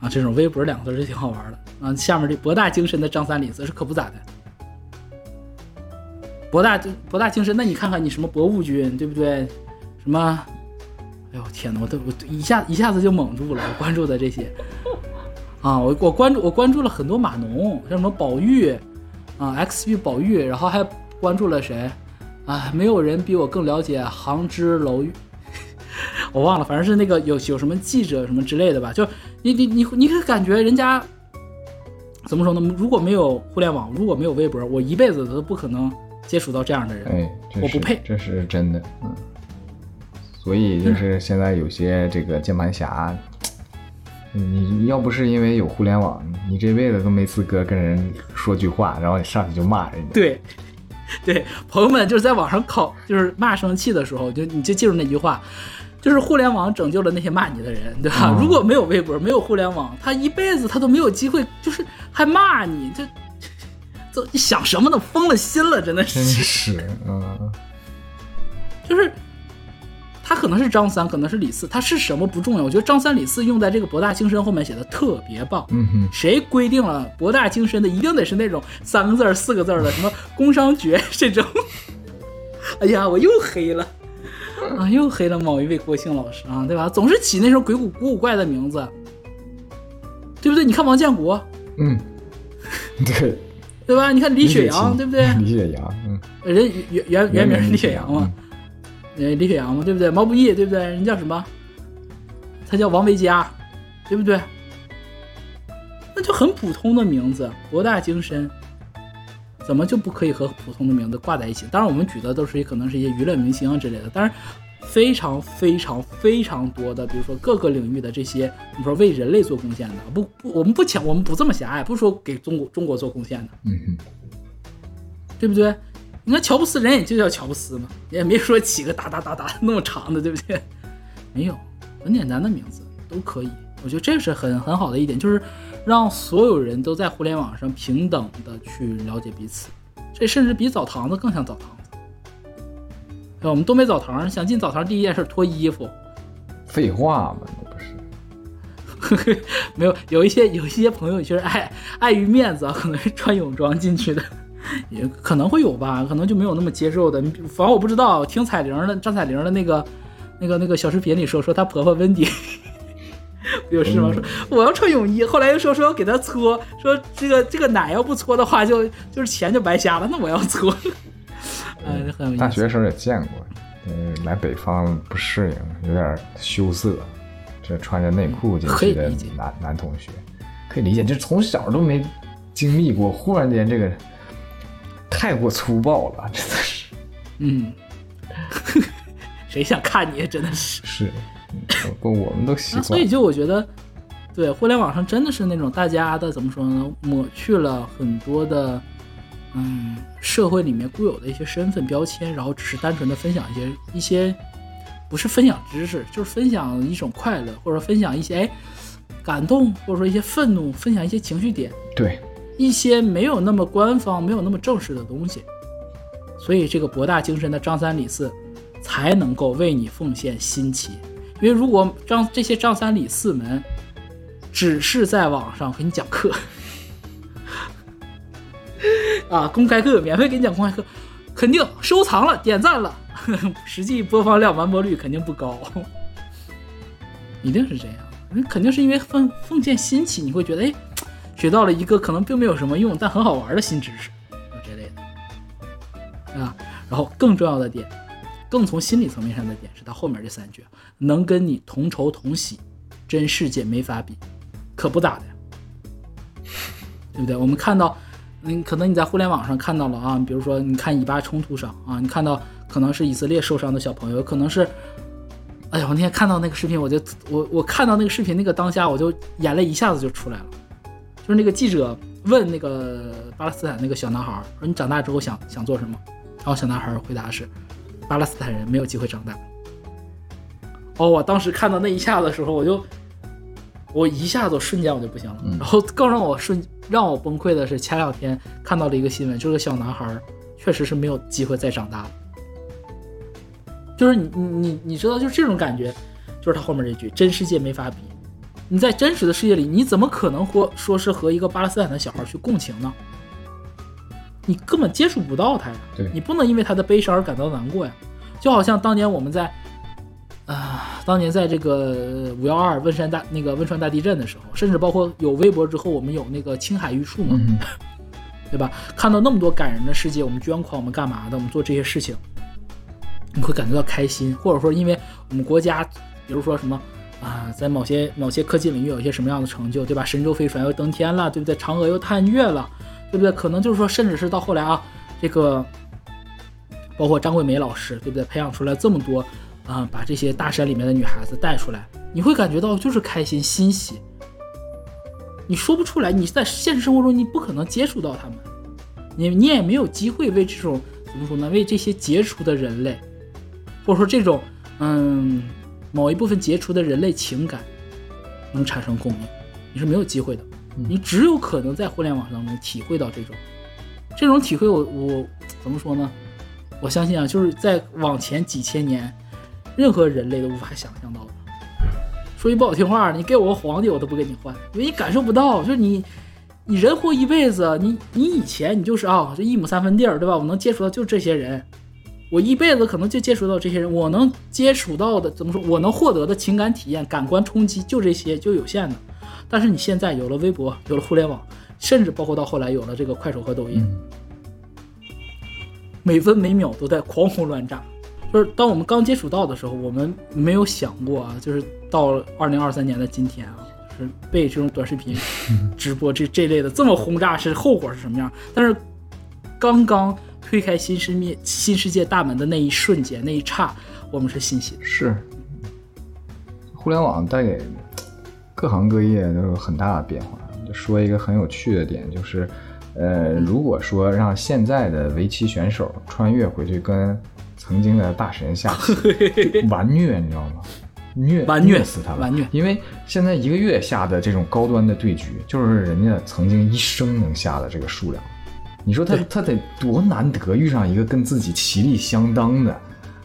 啊，这种微博两个字是挺好玩的啊。下面这博大精深的张三李四是可不咋的。博大博大精深，那你看看你什么博物君，对不对？什么？哎呦天哪，我都我一下一下子就蒙住了，我关注的这些啊，我我关注我关注了很多码农，像什么宝玉啊，X 玉宝玉，然后还关注了谁啊？没有人比我更了解杭之楼玉，我忘了，反正是那个有有什么记者什么之类的吧？就你你你你可感觉人家怎么说呢？如果没有互联网，如果没有微博，我一辈子都不可能接触到这样的人。哎，我不配这是真的，嗯。所以就是现在有些这个键盘侠，你你要不是因为有互联网，你这辈子都没资格跟人说句话，然后你上去就骂人家。对，对，朋友们就是在网上考，就是骂生气的时候，就你就记住那句话，就是互联网拯救了那些骂你的人，对吧？嗯如果没有微博，没有互联网，他一辈子他都没有机会，就是还骂你，这这你想什么呢？疯了心了，真的是真是，是，嗯，就是。他可能是张三，可能是李四，他是什么不重要。我觉得张三李四用在这个博大精深后面写的特别棒。嗯哼，谁规定了博大精深的一定得是那种三个字儿、四个字儿的，什么工商局这种？哎呀，我又黑了啊，又黑了某一位国庆老师啊，对吧？总是起那种鬼古古古怪的名字，对不对？你看王建国，嗯，对，对吧？你看李雪阳，对不对？李雪阳，嗯，人原原原名是李雪阳嘛，呃，李雪阳嘛，对不对？毛不易，对不对？人叫什么？他叫王维嘉，对不对？那就很普通的名字，博大精深，怎么就不可以和普通的名字挂在一起？当然，我们举的都是可能是一些娱乐明星啊之类的，当然非常非常非常多的，比如说各个领域的这些，比如说为人类做贡献的，不不，我们不强，我们不这么狭隘，不说给中国中国做贡献的，嗯，对不对？你看乔布斯人也就叫乔布斯嘛，也没说起个哒哒哒哒那么长的，对不对？没有，很简单的名字都可以。我觉得这是很很好的一点，就是让所有人都在互联网上平等的去了解彼此，这甚至比澡堂子更像澡堂子。我们东北澡堂想进澡堂，第一件事脱衣服，废话嘛，那不是，没有有一些有一些朋友就是碍碍于面子啊，可能是穿泳装进去的，也可能会有吧，可能就没有那么接受的。反正我不知道，听彩玲的张彩玲的那个那个那个小视频里说，说她婆婆温迪。不就是吗？说我要穿泳衣，后来又说说要给她搓，说这个这个奶要不搓的话就就是钱就白瞎了，那我要搓。哎，这很有意思。大学时候也见过，嗯，来北方不适应，有点羞涩，这穿着内裤进去的可以理解男男同学，可以理解，就从小都没经历过，忽然间这个太过粗暴了，真的是嗯，谁想看你？真的是。是，嗯不，我们都习那惯，所以就我觉得，对互联网上真的是那种大家的怎么说呢，抹去了很多的，嗯，社会里面固有的一些身份标签，然后只是单纯的分享一些一些，不是分享知识，就是分享一种快乐，或者分享一些哎感动，或者说一些愤怒，分享一些情绪点，对，一些没有那么官方、没有那么正式的东西。所以这个博大精深的张三李四才能够为你奉献新奇。因为如果张这些张三李四们只是在网上给你讲课，啊，公开课免费给你讲公开课，肯定收藏了、点赞了，实际播放量、完播率肯定不高，一定是这样。那肯定是因为奉奉献新奇，你会觉得哎。学到了一个可能并没有什么用但很好玩的新知识，就这类的啊。然后更重要的点，更从心理层面上的点是他后面这三句：能跟你同仇同喜，真世界没法比，可不咋的，对不对？我们看到，嗯，可能你在互联网上看到了啊，比如说你看以巴冲突上啊，你看到可能是以色列受伤的小朋友，可能是。哎呀，我那天看到那个视频，我就我我看到那个视频那个当下，我就眼泪一下子就出来了。就是那个记者问那个巴勒斯坦那个小男孩说：“你长大之后想想做什么？”然后小男孩回答是：“巴勒斯坦人没有机会长大。”哦，我当时看到那一下的时候，我就我一下子瞬间我就不行了。然后更让我瞬让我崩溃的是，前两天看到了一个新闻，就是小男孩确实是没有机会再长大了。就是你你你你知道，就是这种感觉，就是他后面这句“真世界没法比”。你在真实的世界里，你怎么可能或说是和一个巴勒斯坦的小孩去共情呢？你根本接触不到他呀。对，你不能因为他的悲伤而感到难过呀。就好像当年我们在，啊，当年在这个五幺二汶山大那个汶川大地震的时候，甚至包括有微博之后，我们有那个青海玉树嘛，对吧？看到那么多感人的世界，我们捐款，我们干嘛的？我们做这些事情。你会感觉到开心，或者说，因为我们国家，比如说什么啊，在某些某些科技领域有一些什么样的成就，对吧？神舟飞船又登天了，对不对？嫦娥又探月了，对不对？可能就是说，甚至是到后来啊，这个包括张桂梅老师，对不对？培养出来这么多啊，把这些大山里面的女孩子带出来，你会感觉到就是开心欣喜。你说不出来，你在现实生活中你不可能接触到他们，你你也没有机会为这种怎么说呢？为这些杰出的人类。或者说这种，嗯，某一部分杰出的人类情感能产生共鸣，你是没有机会的，你只有可能在互联网当中体会到这种，这种体会，我我 怎么说呢？我相信啊，就是在往前几千年，任何人类都无法想象到的。说句不好听话，你给我个皇帝，我都不跟你换，因为你感受不到，就是你，你人活一辈子，你你以前你就是啊，这一亩三分地儿，对吧？我能接触到就这些人。我一辈子可能就接触到这些人，我能接触到的怎么说？我能获得的情感体验、感官冲击就这些，就有限的。但是你现在有了微博，有了互联网，甚至包括到后来有了这个快手和抖音，每分每秒都在狂轰乱炸。就是当我们刚接触到的时候，我们没有想过啊，就是到二零二三年的今天啊，是被这种短视频直播这这类的这么轰炸，是后果是什么样？但是刚刚。推开新世面新世界大门的那一瞬间，那一刹，我们是欣喜的。是，互联网带给各行各业都有很大的变化。就说一个很有趣的点，就是，呃，如果说让现在的围棋选手穿越回去跟曾经的大神下棋，完虐，你知道吗？虐，完虐死他了，完虐。因为现在一个月下的这种高端的对局，就是人家曾经一生能下的这个数量。你说他他得多难得遇上一个跟自己棋力相当的，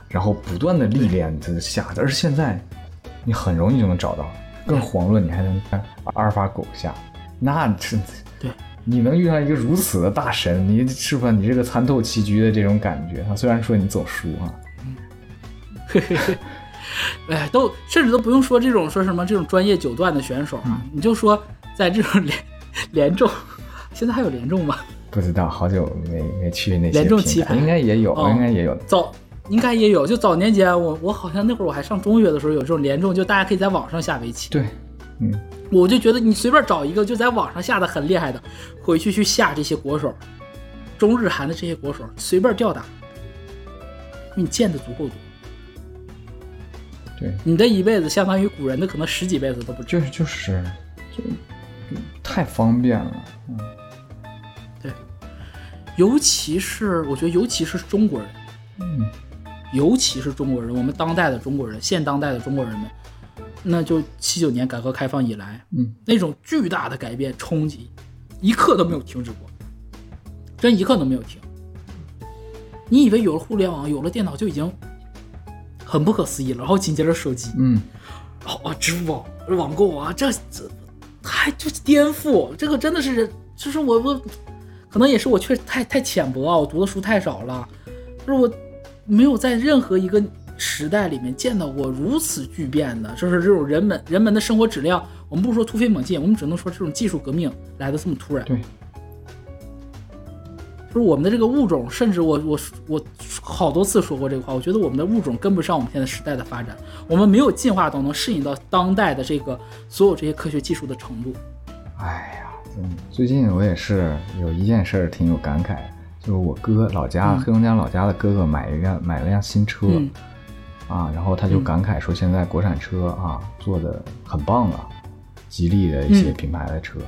然后不断的历练之下，而现在你很容易就能找到，更遑论你还能看阿尔法狗下，那这对，你能遇上一个如此的大神，你是吧？你这个参透棋局的这种感觉啊，虽然说你总输啊，嘿嘿嘿，哎，都甚至都不用说这种说什么这种专业九段的选手啊，你就说在这种连 连中，现在还有连中吗？不知道，好久没没去那些棋盘，应该也有，应该也有。早应该也有，就早年间，我我好像那会儿我还上中学的时候，有这种联众，就大家可以在网上下围棋。对，嗯，我就觉得你随便找一个就在网上下的很厉害的，回去去下这些国手，中日韩的这些国手，随便吊打，你见的足够多。对，你的一辈子相当于古人的可能十几辈子都不就是就是就太方便了，嗯。尤其是我觉得，尤其是中国人，嗯，尤其是中国人，我们当代的中国人，现当代的中国人们，那就七九年改革开放以来，嗯，那种巨大的改变冲击，一刻都没有停止过，真一刻都没有停。你以为有了互联网，有了电脑就已经很不可思议了，然后紧接着手机，嗯，啊，支付宝、网购啊，这这还就是颠覆，这个真的是，就是我我。可能也是我确实太太浅薄啊，我读的书太少了，就是我没有在任何一个时代里面见到过如此巨变的，就是这种人们人们的生活质量。我们不说突飞猛进，我们只能说这种技术革命来的这么突然。就是我们的这个物种，甚至我我我好多次说过这个话，我觉得我们的物种跟不上我们现在时代的发展，我们没有进化到能适应到当代的这个所有这些科学技术的程度。哎呀，真的，最近我也是有一件事儿挺有感慨，就是我哥老家、黑龙江老家的哥哥买一辆买了辆新车。嗯啊，然后他就感慨说，现在国产车啊做的很棒了，吉利的一些嗯品牌的车。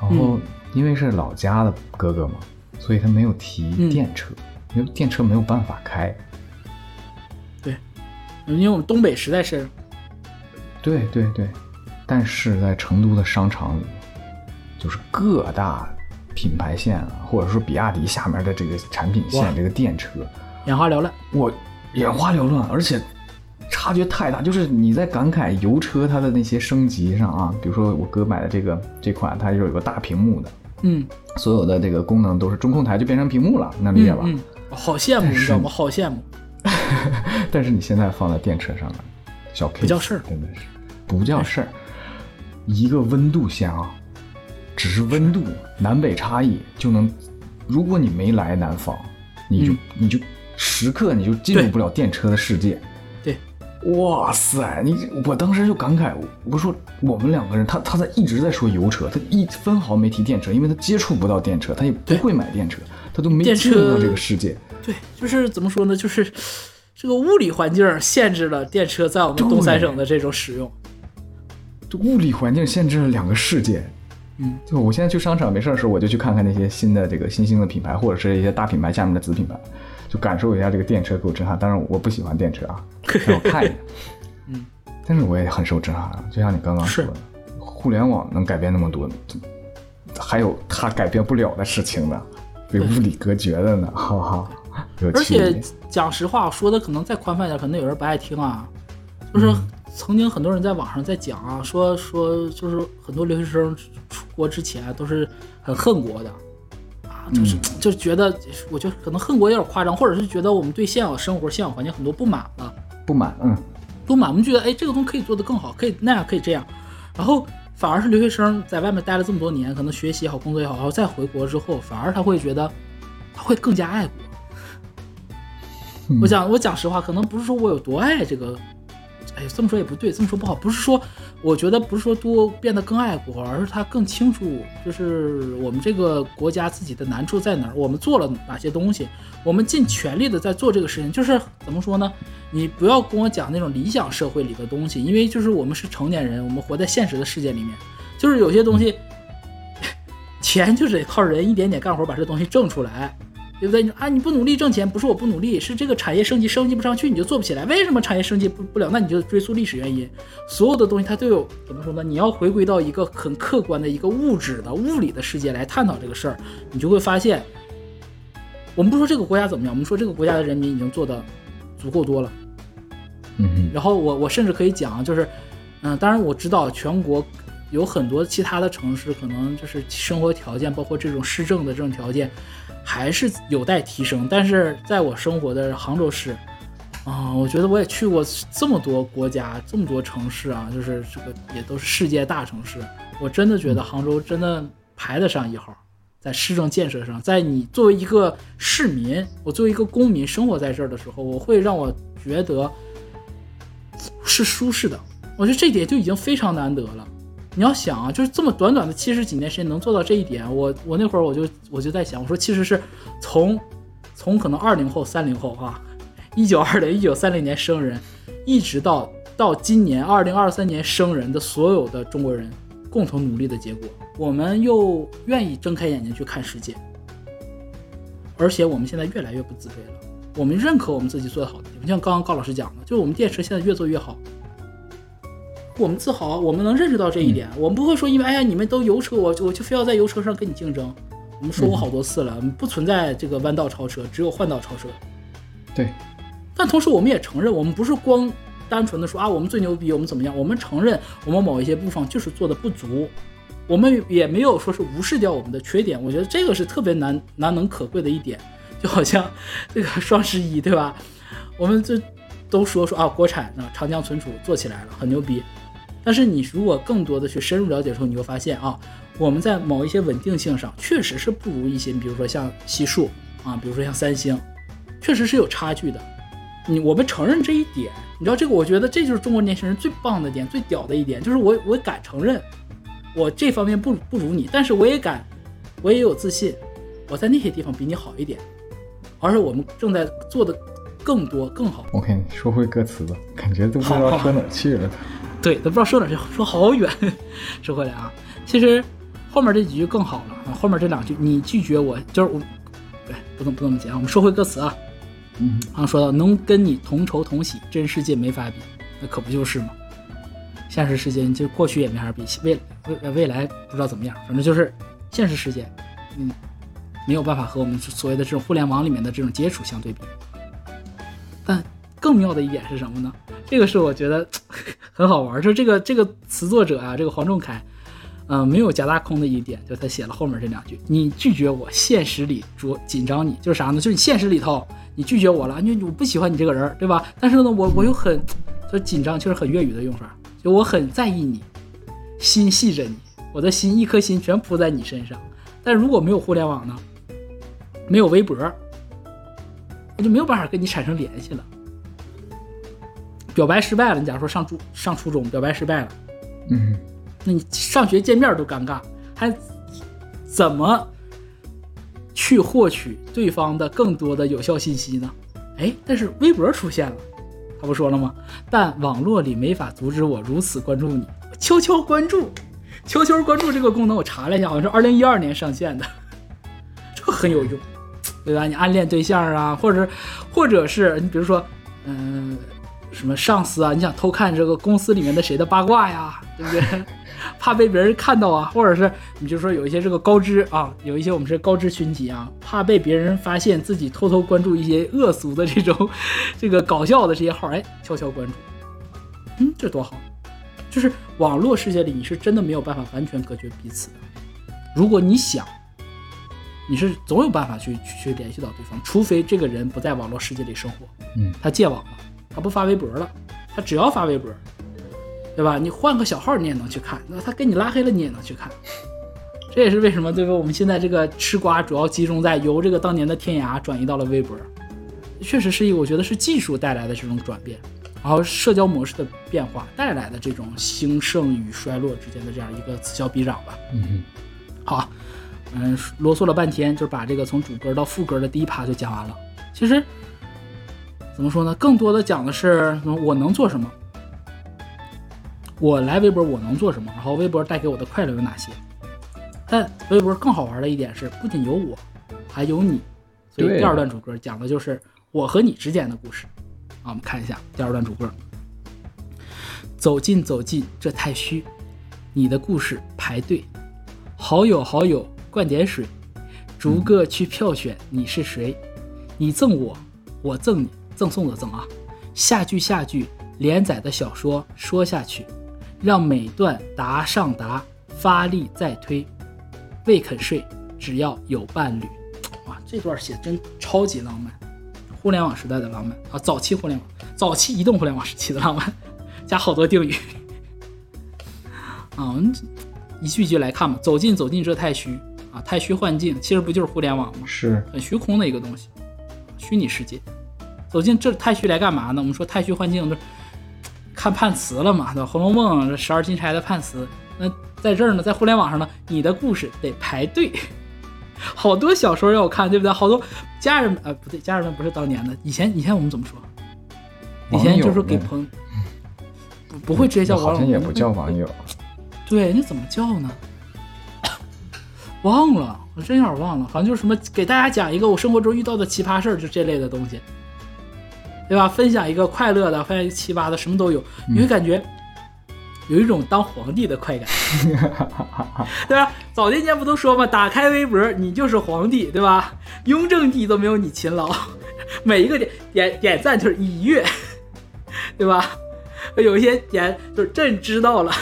然后因为是老家的哥哥嘛，所以他没有提嗯电车，因为电车没有办法开。对因为我们东北实在是，对对对，但是在成都的商场里，就是各大品牌线啊，或者说比亚迪下面的这个产品线，这个电车，眼花缭乱。我眼花缭乱，而且差距太大。就是你在感慨油车它的那些升级上啊，比如说我哥买的这个这款，它就有个大屏幕的，嗯，所有的这个功能都是中控台就变成屏幕了，能理解吧？好羡慕，你知道吗？好羡慕。但是你现在放在电车上了，小 K 不叫事儿真的是不叫事儿。一个温度线啊，只是温度南北差异就能，如果你没来南方，你就、嗯你就时刻你就进入不了电车的世界。对，哇塞！你我当时就感慨，我说我们两个人，他他在一直在说油车，他一分毫没提电车，因为他接触不到电车，他也不会买电车，他都没电进入到车这个世界。对，就是怎么说呢？就是这个物理环境限制了电车在我们东三省的这种使用。这物理环境限制了两个世界。嗯，就我现在去商场没事的时候，我就去看看那些新的这个新兴的品牌，或者是一些大品牌下面的子品牌，就感受一下这个电车给我震撼。当然我不喜欢电车啊，让我看一眼。嗯，但是我也很受震撼啊，就像你刚刚说的，互联网能改变那么多，还有它改变不了的事情呢，被物理隔绝的呢，哈哈，有而且讲实话，说的可能再宽泛一点，可能有人不爱听啊。就是曾经很多人在网上在讲啊，说说就是很多留学生出国之前都是很恨国的啊，就是、就是觉得，我觉得可能恨国有点夸张，或者是觉得我们对现有生活、现有环境很多不满了。不满，嗯，不满，我们觉得哎，这个东西可以做得更好，可以那样，可以这样。然后反而是留学生在外面待了这么多年，可能学习也好，工作也好，然后再回国之后，反而他会觉得他会更加爱国。我讲我讲实话，可能不是说我有多爱这个，哎，这么说也不对，这么说不好，不是说我觉得不是说多变得更爱国，而是他更清楚，就是我们这个国家自己的难处在哪儿，我们做了哪些东西，我们尽全力的在做这个事情。就是怎么说呢？你不要跟我讲那种理想社会里的东西，因为就是我们是成年人，我们活在现实的世界里面，就是有些东西，钱就是得靠人一点点干活把这东西挣出来。对不对？你说啊，你不努力挣钱，不是我不努力，是这个产业升级升级不上去，你就做不起来。为什么产业升级不不了？那你就追溯历史原因。所有的东西它都有怎么说呢？你要回归到一个很客观的一个物质的物理的世界来探讨这个事儿，你就会发现，我们不说这个国家怎么样，我们说这个国家的人民已经做的足够多了。嗯哼，然后我我甚至可以讲，就是，嗯、当然我知道全国有很多其他的城市，可能就是生活条件，包括这种市政的这种条件，还是有待提升。但是在我生活的杭州市，啊、我觉得我也去过这么多国家，这么多城市啊，就是这个也都是世界大城市，我真的觉得杭州真的排得上一号。在市政建设上，在你作为一个市民，我作为一个公民生活在这儿的时候，我会让我觉得是舒适的。我觉得这一点就已经非常难得了。你要想啊，就是这么短短的七十几年时间能做到这一点，我我那会儿我就我就在想，我说其实是从从可能二零后、三零后啊，一九二零、一九三零年生人，一直到到今年二零二三年生人的所有的中国人共同努力的结果。我们又愿意睁开眼睛去看世界，而且我们现在越来越不自卑了。我们认可我们自己做的好的地方，像刚刚高老师讲的，就是我们电池现在越做越好，我们自豪，我们能认识到这一点，我们不会说因为哎呀你们都油车，我我就非要在油车上跟你竞争。我们说过好多次了，不存在这个弯道超车，只有换道超车。对，但同时我们也承认，我们不是光单纯的说啊我们最牛逼，我们怎么样，我们承认我们某一些部分就是做的不足，我们也没有说是无视掉我们的缺点，我觉得这个是特别难难能可贵的一点。就好像这个双十一，对吧？我们就都说说啊，国产的，长江存储做起来了，很牛逼。但是你如果更多的去深入了解之后，你会发现啊，我们在某一些稳定性上确实是不如一些，比如说像西数啊，比如说像三星，确实是有差距的。你我们承认这一点，你知道这个，我觉得这就是中国年轻人最棒的点，最屌的一点，就是我我敢承认，我这方面不不如你，但是我也敢，我也有自信，我在那些地方比你好一点，而且我们正在做的更多更好。我看你说回歌词吧，感觉都不知道说哪去了。对，都不知道说哪儿去，说好远。说回来啊，其实后面这几句更好了啊，后面这两句你拒绝我，就是我，对，不能不能讲。我们说回歌词啊。嗯，刚说到能跟你同仇同喜，真世界没法比，那可不就是吗？现实世界就过去也没法比，未未未来不知道怎么样，反正就是现实世界，嗯，没有办法和我们所谓的这种互联网里面的这种接触相对比。但更妙的一点是什么呢？这个是我觉得 很好玩，就这个这个词作者啊，这个黄仲凯。嗯，没有加大空的一点，就他写了后面这两句：“你拒绝我，现实里着紧张你，就是啥呢？就是你现实里头你拒绝我了，因为我不喜欢你这个人，对吧？但是呢，我我又很就紧张，就是很粤语的用法，就我很在意你，心系着你，我的心一颗心全扑在你身上。但如果没有互联网呢？没有微博，我就没有办法跟你产生联系了。表白失败了，你假如说上初上初中表白失败了，嗯。”那你上学见面都尴尬，还怎么去获取对方的更多的有效信息呢？哎，但是微博出现了，他不说了吗？但网络里没法阻止我如此关注你，悄悄关注，悄悄关注这个功能我查了一下，好像是二零一二年上线的，这个很有用，对吧？你暗恋对象啊，或者或者是你比如说，嗯，什么上司啊，你想偷看这个公司里面的谁的八卦呀，对不对？怕被别人看到啊，或者是你就说有一些这个高知啊，有一些我们是高知群体啊，怕被别人发现自己偷偷关注一些恶俗的这种，这个搞笑的这些号，哎，悄悄关注，嗯，这多好！就是网络世界里，你是真的没有办法完全隔绝彼此的。如果你想，你是总有办法去去联系到对方，除非这个人不在网络世界里生活，嗯，他戒网了，他不发微博了，他只要发微博。对吧？你换个小号你也能去看，那他给你拉黑了你也能去看，这也是为什么对吧？我们现在这个吃瓜主要集中在由这个当年的天涯转移到了微博，确实是一个我觉得是技术带来的这种转变，然后社交模式的变化带来的这种兴盛与衰落之间的这样一个此消彼长吧。嗯，好，嗯，啰嗦了半天，就是把这个从主歌到副歌的第一趴就讲完了。其实怎么说呢？更多的讲的是我能做什么。我来微博我能做什么？然后微博带给我的快乐有哪些？但微博更好玩的一点是，不仅有我，还有你。所以第二段主歌讲的就是我和你之间的故事。啊，我们看一下第二段主歌。走近走近，这太虚。你的故事排队，好友好友灌点水，逐个去票选你是谁。你赠我，我赠你，赠送的赠啊。下句下句，连载的小说说下去。让每段答上答，发力再推，未肯睡，只要有伴侣。哇，这段写真超级浪漫，互联网时代的浪漫啊，早期互联网，早期移动互联网时期的浪漫，加好多定语。啊，我们一句一句来看吧。走进走进这太虚啊，太虚幻境，其实不就是互联网吗？是很虚空的一个东西，虚拟世界。走进这太虚来干嘛呢？我们说太虚幻境就。看判词了嘛？对吧《红楼梦》这十二金钗的判词，那在这儿呢，在互联网上呢，你的故事得排队，好多小说要看，对不对？好多家人呃，不对，家人们不是当年的，以前以前我们怎么说？以前就是给朋不不会直接叫网友，好像也不叫网友。对，那怎么叫呢？忘了，我真有点忘了，好像就是什么给大家讲一个我生活中遇到的奇葩事儿，就这类的东西。对吧？分享一个快乐的，分享一个奇葩的，什么都有，你会感觉有一种当皇帝的快感，对吧？早年间不都说吗？打开微博，你就是皇帝，对吧？雍正帝都没有你勤劳，每一个点点点赞就是一月，对吧？有一些点就是朕知道了，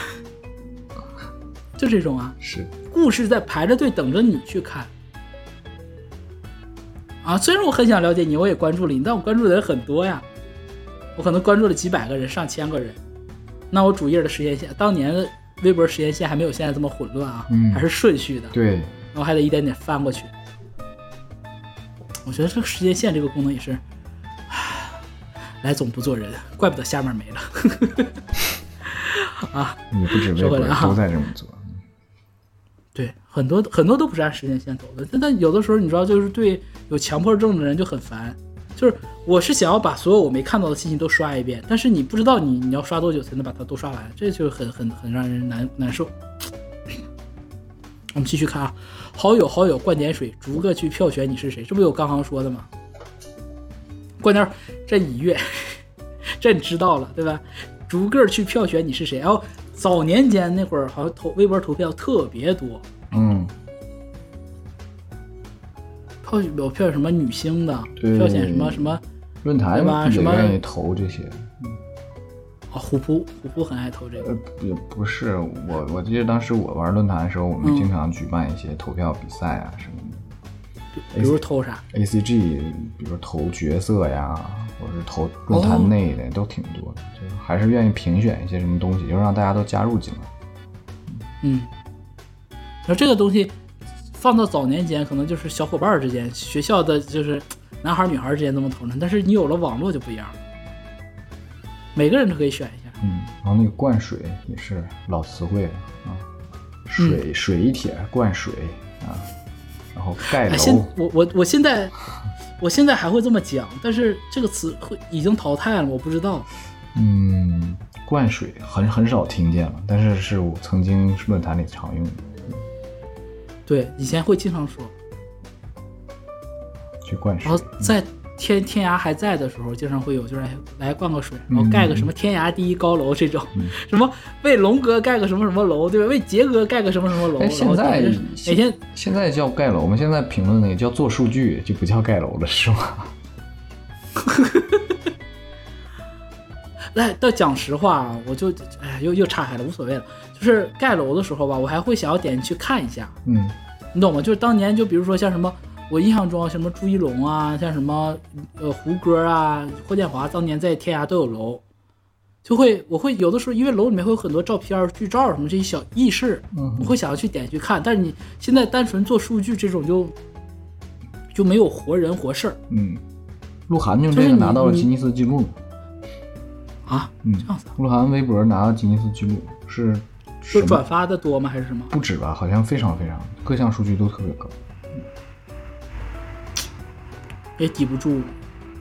就这种啊，是故事在排着队等着你去看。啊，虽然我很想了解你，我也关注了你，但我关注的人很多呀。我可能关注了几百个人、上千个人，那我主页的时间线，当年的微博时间线还没有现在这么混乱啊，嗯还是顺序的，对，然后还得一点点翻过去。我觉得这个时间线这个功能也是，唉来总不做人，怪不得下面没了。啊，你不止微博都在这么做。对，很多很多都不是按时间线走的，但但有的时候你知道，就是对有强迫症的人就很烦，就是我是想要把所有我没看到的信息都刷一遍，但是你不知道你你要刷多久才能把它都刷完，这就很很很让人难难受。我们继续看啊，好友好友灌点水，逐个去票选你是谁，这不有刚刚说的吗？灌点这一月，这你知道了对吧？逐个去票选你是谁，然后早年间那会儿好像投微博投票特别多，嗯，票有票选什么女星的，对票选什么什么论坛吗什么愿意投这些。啊，虎扑虎扑很爱投这个呃，也不是我，我记得当时我玩论坛的时候，我们嗯经常举办一些投票比赛啊什么的。比如投啥？A C G，比如投角色呀，或者是投论坛内的、都挺多的，就是还是愿意评选一些什么东西，就让大家都加入进来。嗯，然后这个东西放到早年间，可能就是小伙伴儿之间、学校的就是男孩儿女孩儿之间这么讨论，但是你有了网络就不一样了，每个人都可以选一下。嗯，然后那个灌水也是老词汇了啊，水、水一帖灌水啊，然后盖哎，现楼，我我我现在我现在还会这么讲，但是这个词会已经淘汰了，我不知道。嗯，灌水很很少听见了，但是是我曾经论坛里常用的，对，以前会经常说，去灌水然。后在天天涯还在的时候，经常会有就是哎来灌个水，然后盖个什么天涯第一高楼这种，嗯 什么为龙哥盖个什么什么楼，对吧？为杰哥盖个什么什么楼，现在就是每天现在叫盖楼，我们现在评论那个叫做数据，就不叫盖楼了，是吗？来，但讲实话啊，我就哎，又又岔开了，无所谓了。就是盖楼的时候吧，我还会想要点进去看一下，嗯你懂吗？就是当年就比如说像什么，我印象中什么朱一龙啊，像什么呃胡歌啊、霍建华，当年在天涯都有楼，就会我会有的时候因为楼里面会有很多照片、剧照什么这些小轶事，嗯我会想要去点去看。但是你现在单纯做数据这种就就没有活人活事儿嗯，鹿晗就是你个拿到了吉尼斯纪录。啊，嗯这样子啊，鹿晗微博拿到吉尼斯纪录是是转发的多吗？还是什么？不止吧？好像非常非常各项数据都特别高。也抵不住，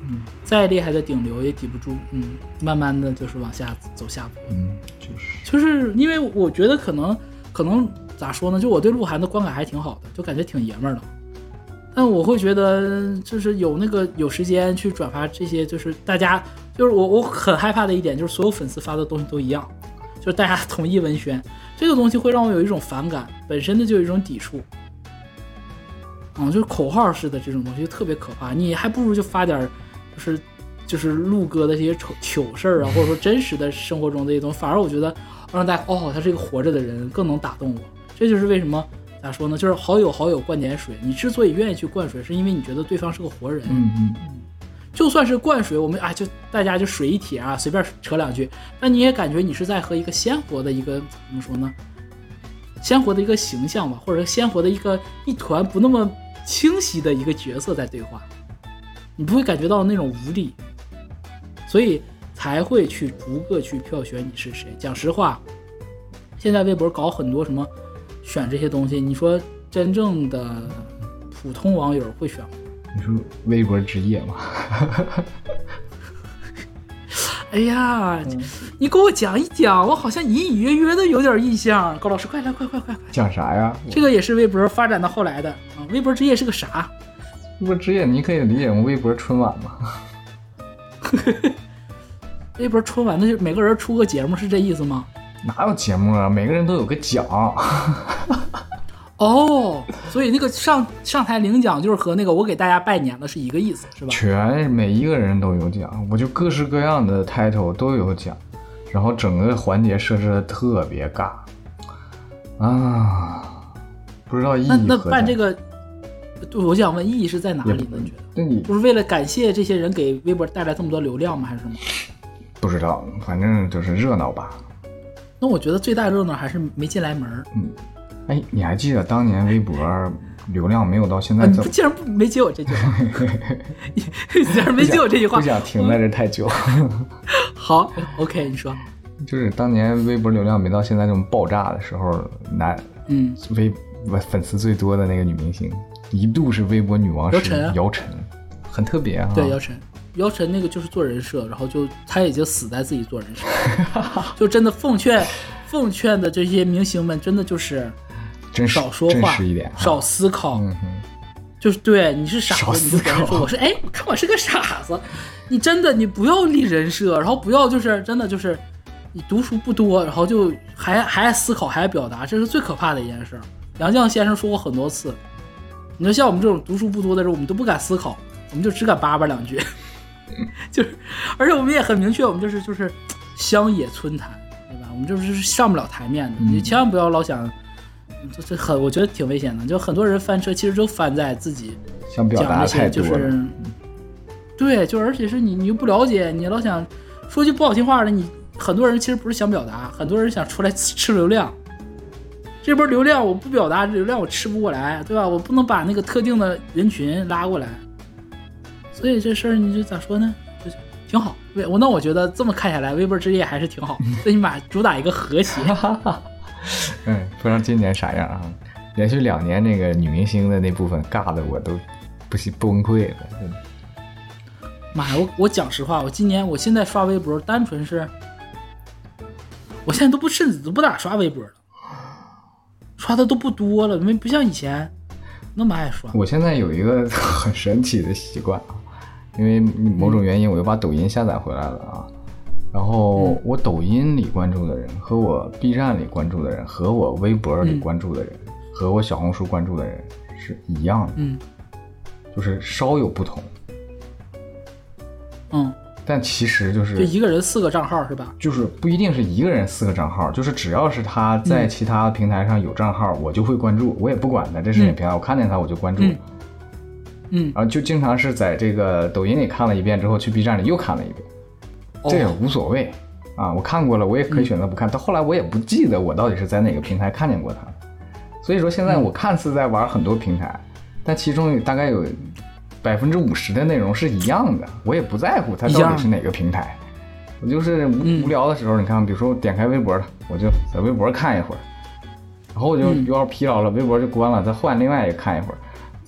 嗯，再厉害的顶流也抵不住，嗯，慢慢的就是往下走下坡。嗯，就是就是因为我觉得可能可能咋说呢，就我对鹿晗的观感还挺好的，就感觉挺爷们儿的。但我会觉得就是有那个有时间去转发这些，就是大家就是我我很害怕的一点就是所有粉丝发的东西都一样，就是大家统一文宣，这个东西会让我有一种反感，本身的就有一种抵触。嗯，就是口号式的这种东西就特别可怕，你还不如就发点就是就是陆哥的这些糗糗事儿啊，或者说真实的生活中的一些东西，反而我觉得让大家哦，他是一个活着的人，更能打动我。这就是为什么咋说呢？就是好友好友灌点水，你之所以愿意去灌水，是因为你觉得对方是个活人。嗯嗯就算是灌水，我们啊就大家就水一帖啊，随便扯两句，那你也感觉你是在和一个鲜活的一个怎么说呢？鲜活的一个形象吧，或者鲜活的一个一团不那么清晰的一个角色在对话，你不会感觉到那种无力，所以才会去逐个去票选你是谁。讲实话，现在微博搞很多什么选这些东西，你说真正的普通网友会选吗？你说微博之夜吗？哎呀，你给我讲一讲，我好像隐隐约约的有点印象。高老师，快来，快快快快！讲啥呀？这个也是微博发展到后来的啊。微博之夜是个啥？微博之夜你可以理解为微博春晚嘛？微博春晚那就每个人出个节目是这意思吗？哪有节目啊？每个人都有个奖。哦，所以那个上上台领奖就是和那个我给大家拜年的是一个意思，是吧？全每一个人都有奖，我就各式各样的 title 都有奖，然后整个环节设置的特别尬啊，不知道意义那那办这个，对，我想问意义是在哪里呢？你觉得？那你不是为了感谢这些人给微博带来这么多流量吗？还是什么？不知道，反正就是热闹吧。那我觉得最大热闹还是没进来门儿。哎，你还记得当年微博流量没有到现在啊，你竟然不没接我这句话，竟然没接我这句话不。想停在这太久。好，OK，你说，就是当年微博流量没到现在这么爆炸的时候，男嗯，微粉丝最多的那个女明星，一度是微博女王时姚晨啊姚晨，很特别啊。对，姚晨，姚晨那个就是做人设，然后就她已经死在自己做人设，就真的奉劝奉劝的这些明星们，真的就是少说话一点，少思考，就是对你是傻少子，你就说考我是哎，看我是个傻子，你真的你不要立人设，然后不要就是真的就是你读书不多，然后就还还爱思考还爱表达，这是最可怕的一件事儿。杨绛先生说过很多次，你说像我们这种读书不多的人，我们都不敢思考，我们就只敢叭叭两句，就是，而且我们也很明确，我们就是就是乡野村谈，对吧？我们就是上不了台面的，你千万不要老想。这这很，我觉得挺危险的。就很多人翻车，其实都翻在自己想表达讲那些太多了。就是，对，就而且是你你又不了解，你老想说句不好听话的，你很多人其实不是想表达，很多人想出来吃吃流量。这波流量我不表达，流量我吃不过来，对吧？我不能把那个特定的人群拉过来，所以这事儿你就咋说呢？就挺好。微我那我觉得这么看下来，微博之夜还是挺好，最起码主打一个和谐。嗯，不知道今年啥样啊？连续两年那个女明星的那部分尬的我都不行崩溃了。妈呀，我我讲实话，我今年我现在刷微博，单纯是，我现在都不甚至都不咋刷微博了，刷的都不多了，没不像以前那么爱刷。我现在有一个 很神奇的习惯啊，因为某种原因，我又把抖音下载回来了啊。然后我抖音里关注的人和我 B 站里关注的人和我微博里关注的人、和我小红书关注的人是一样的，嗯。就是稍有不同，嗯，但其实就是就一个人四个账号是吧？就是不一定是一个人四个账号，就是只要是他在其他平台上有账号，我就会关注，我也不管他这是哪平台，我看见他我就关注，嗯。嗯，然后就经常是在这个抖音里看了一遍之后，去 B 站里又看了一遍，这也哦，无所谓啊，我看过了，我也可以选择不看，到后来我也不记得我到底是在哪个平台看见过他，所以说现在我看似在玩很多平台，但其中有大概有百分之五十的内容是一样的，我也不在乎它到底是哪个平台。我就是无、嗯。无聊的时候，你看，比如说我点开微博了，我就在微博看一会儿，然后我就嗯。有点疲劳了，微博就关了，再换另外一个看一会儿，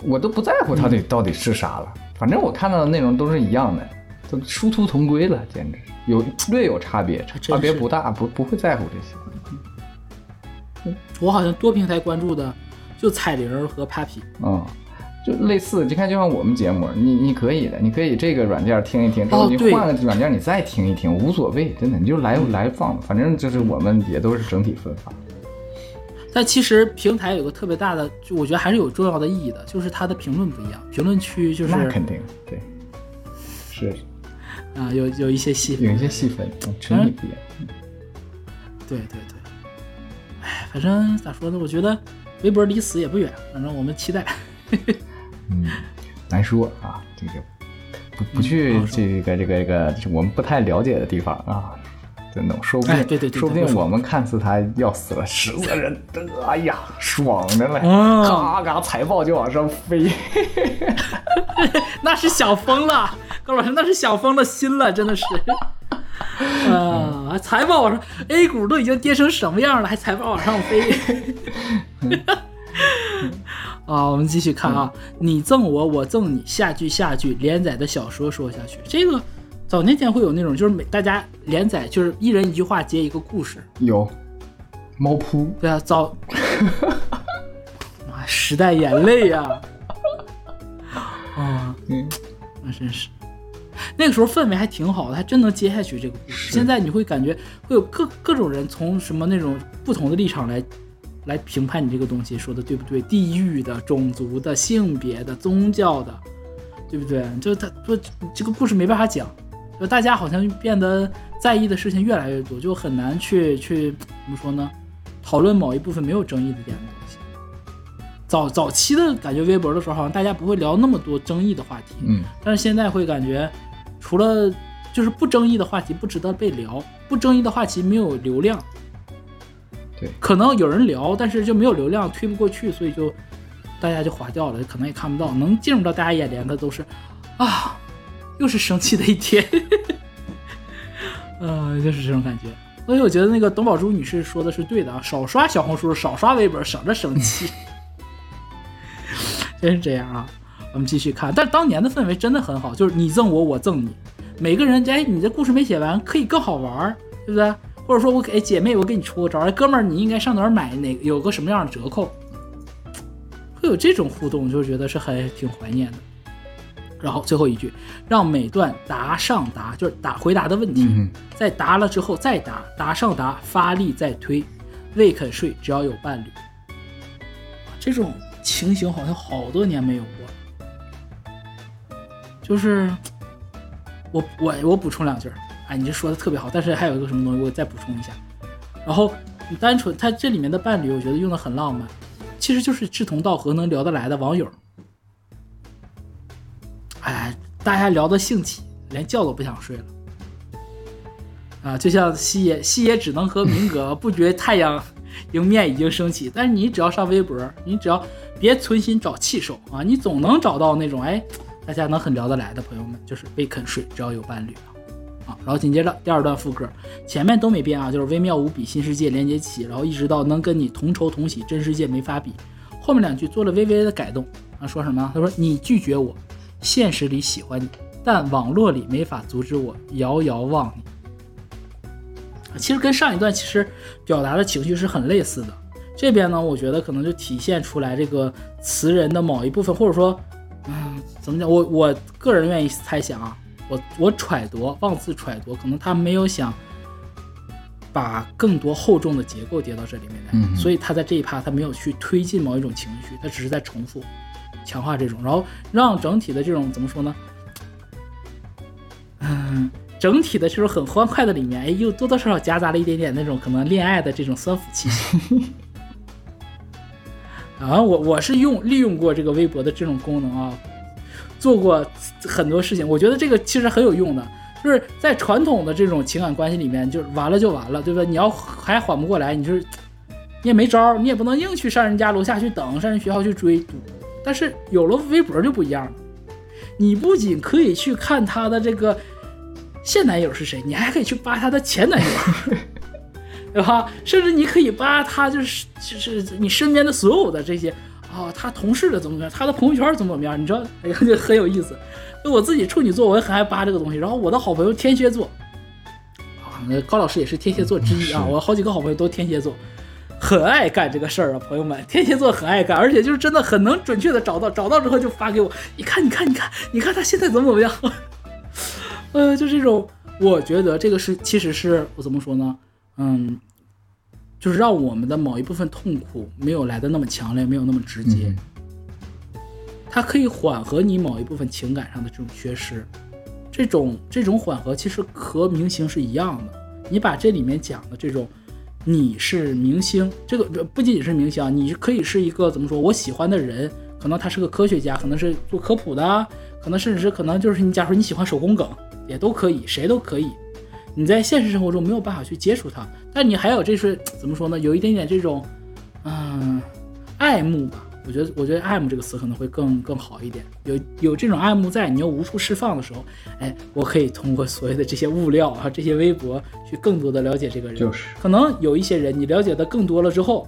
我都不在乎它得到底是啥了，反正我看到的内容都是一样的，都殊途同归了，简直有略有差别，差别不大，不不会在乎这些。我好像多平台关注的就彩铃和 Papi。嗯，就类似，你看，就像我们节目，你你可以的，你可以这个软件听一听，之后你换个软件你再听一听，无所谓，真的，你就来来放，反正就是我们也都是整体分发。但其实平台有个特别大的，就我觉得还是有重要的意义的，就是它的评论不一样，评论区就是那肯定对，是啊、有有一些细分有一些细分，嗯群体不一样。对对对，哎，反正咋说呢？我觉得微博离死也不远，反正我们期待。嗯，难说啊，这个不不去这个这个这个我们不太了解的地方啊，真的，说不定，哎对对对说不定我们看似他要死了，十个人，哎呀，爽的嘞，嗯咔咔财报就往上飞，那是想疯了，高老师，那是想疯了心了，真的是。啊，财报往上，A 股都已经跌成什么样了，还财报往上飞？啊，我们继续看啊，你赠我，我赠你，下句下句，连载的小说说下去。这个早年间会有那种，就是每大家连载，就是一人一句话接一个故事。有。猫扑，对啊，早，妈，时代眼泪呀、啊，嗯，那真是，那个时候氛围还挺好的，还真能接下去这个故事。现在你会感觉会有各各种人从什么那种不同的立场来来评判你这个东西说的对不对，地域的、种族的、性别的、宗教的，对不对？就他说这个故事没办法讲，就大家好像变得在意的事情越来越多，就很难去去怎么说呢？讨论某一部分没有争议的点的东西。早早期的感觉，微博的时候好像大家不会聊那么多争议的话题，嗯，但是现在会感觉，除了就是不争议的话题不值得被聊，不争议的话题没有流量。对，可能有人聊，但是就没有流量，推不过去，所以就大家就划掉了，可能也看不到，能进入到大家眼帘的都是啊，又是生气的一天，呃，就是这种感觉。所以我觉得那个董宝珠女士说的是对的啊，少刷小红书，少刷微博，省着生气。真是这样啊！我们继续看，但当年的氛围真的很好，就是你赠我，我赠你，每个人哎，你的故事没写完，可以更好玩，对不对？或者说我给姐妹，我给你出个招，哎，哥们儿，你应该上哪买哪有个什么样的折扣？会有这种互动，就觉得是还挺怀念的。然后最后一句，让每段答上答，就是答回答的问题，嗯在答了之后再答，答上答，发力再推，未肯睡，只要有伴侣。这种情形好像好多年没有过了。就是我我我补充两句儿，哎，你这说的特别好，但是还有一个什么东西，我再补充一下。然后你单纯它这里面的伴侣，我觉得用的很浪漫，其实就是志同道合、能聊得来的网友。哎，大家聊得兴起，连觉都不想睡了。啊，就像西野，西野只能和明 哥不觉太阳迎面已经升起，但是你只要上微博，你只要别存心找气受啊，你总能找到那种哎，大家能很聊得来的朋友们，就是被肯睡，只要有伴侣啊。然后紧接着第二段副歌，前面都没变啊，就是微妙无比，新世界连接起，然后一直到能跟你同仇同喜，真世界没法比。后面两句做了微微的改动啊，说什么？他说你拒绝我，现实里喜欢你，但网络里没法阻止我遥遥望你。其实跟上一段其实表达的情绪是很类似的。这边呢，我觉得可能就体现出来这个词人的某一部分，或者说，嗯，怎么讲？我我个人愿意猜想啊，我我揣度，妄自揣度，可能他没有想把更多厚重的结构叠到这里面来，嗯所以他在这一趴他没有去推进某一种情绪，他只是在重复、强化这种，然后让整体的这种怎么说呢？嗯，整体的这种很欢快的里面，哎，又多多少少夹杂了一点点那种可能恋爱的这种酸腐气息。啊，我我是用利用过这个微博的这种功能啊，做过很多事情，我觉得这个其实很有用的。就是在传统的这种情感关系里面，就是完了就完了，对吧？你要还缓不过来，你就是你也没招，你也不能硬去上人家楼下去等，上人学校去追堵。但是有了微博就不一样了，你不仅可以去看他的这个现男友是谁，你还可以去扒他的前男友，对吧？甚至你可以扒他就是就是你身边的所有的这些啊、他同事的怎么怎么样，他的朋友圈怎么怎么样，你知道，哎呀，这很有意思。我自己处女座，我也很爱扒这个东西。然后我的好朋友天蝎座，啊，那高老师也是天蝎座之一啊。我好几个好朋友都天蝎座，很爱干这个事儿啊，朋友们，天蝎座很爱干，而且就是真的很能准确的找到，找到之后就发给我，你看，你看，你看，你看他现在怎么怎么样，呃，就这种，我觉得这个是其实是我怎么说呢，嗯，就是让我们的某一部分痛苦没有来的那么强烈，没有那么直接。嗯它可以缓和你某一部分情感上的这种缺失，这种这种缓和其实和明星是一样的。你把这里面讲的这种，你是明星，这个不不仅仅是明星啊，你可以是一个怎么说，我喜欢的人，可能他是个科学家，可能是做科普的，可能甚至是可能就是你假如你喜欢手工梗，也都可以，谁都可以。你在现实生活中没有办法去接触他，但你还有这是怎么说呢？有一点点这种，嗯，爱慕吧。我觉得，我觉得“爱慕”这个词可能会更更好一点。有有这种爱慕在，你又无处释放的时候，哎，我可以通过所谓的这些物料啊，这些微博，去更多的了解这个人。就是可能有一些人，你了解的更多了之后，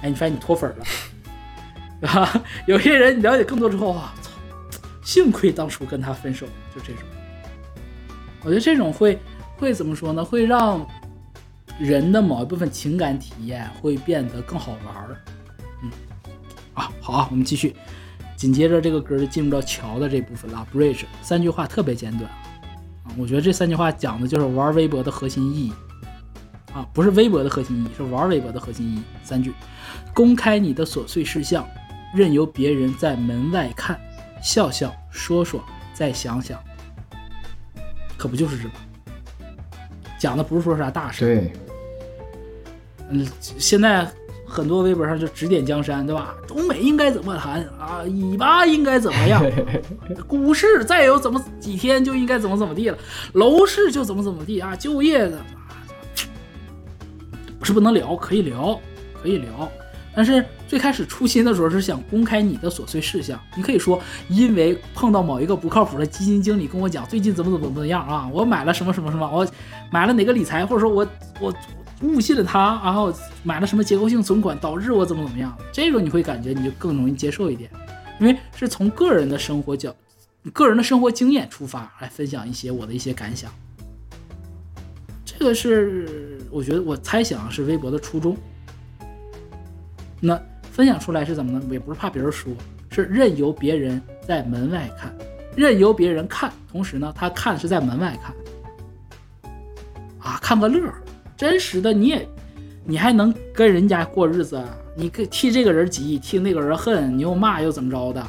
哎，你发现你脱粉了，对 吧？有些人你了解更多之后，啊，操，幸亏当初跟他分手，就这种。我觉得这种会会怎么说呢？会让人的某一部分情感体验会变得更好玩儿。嗯，啊，好啊，我们继续。紧接着这个歌就进入到桥的这部分了，bridge 三句话特别简短啊，我觉得这三句话讲的就是玩微博的核心意义啊，不是微博的核心意义，是玩微博的核心意义。三句：公开你的琐碎事项，任由别人在门外看，笑笑说说，再想想，可不就是这吗？讲的不是说啥大事，对，嗯，现在很多微博上就指点江山，对吧？中美应该怎么谈啊？以巴应该怎么样？股市再有怎么几天就应该怎么怎么地了，楼市就怎么怎么地啊？就业的，不是不能聊，可以聊，可以聊。但是最开始初心的时候是想公开你的琐碎事项，你可以说因为碰到某一个不靠谱的基金经理跟我讲最近怎么怎么怎么样啊，我买了什么什么什么，我买了哪个理财，或者说我我误信了他，然后买了什么结构性存款导致我怎么怎么样，这种你会感觉你就更容易接受一点，因为是从个人的生活角、个人的生活经验出发来分享一些我的一些感想，这个是我觉得我猜想是微博的初衷。那分享出来是怎么呢？也不是怕别人说，是任由别人在门外看，任由别人看，同时呢，他看是在门外看，啊，看个乐儿。真实的你也，你还能跟人家过日子？你替这个人急，替那个人恨，你又骂又怎么着的？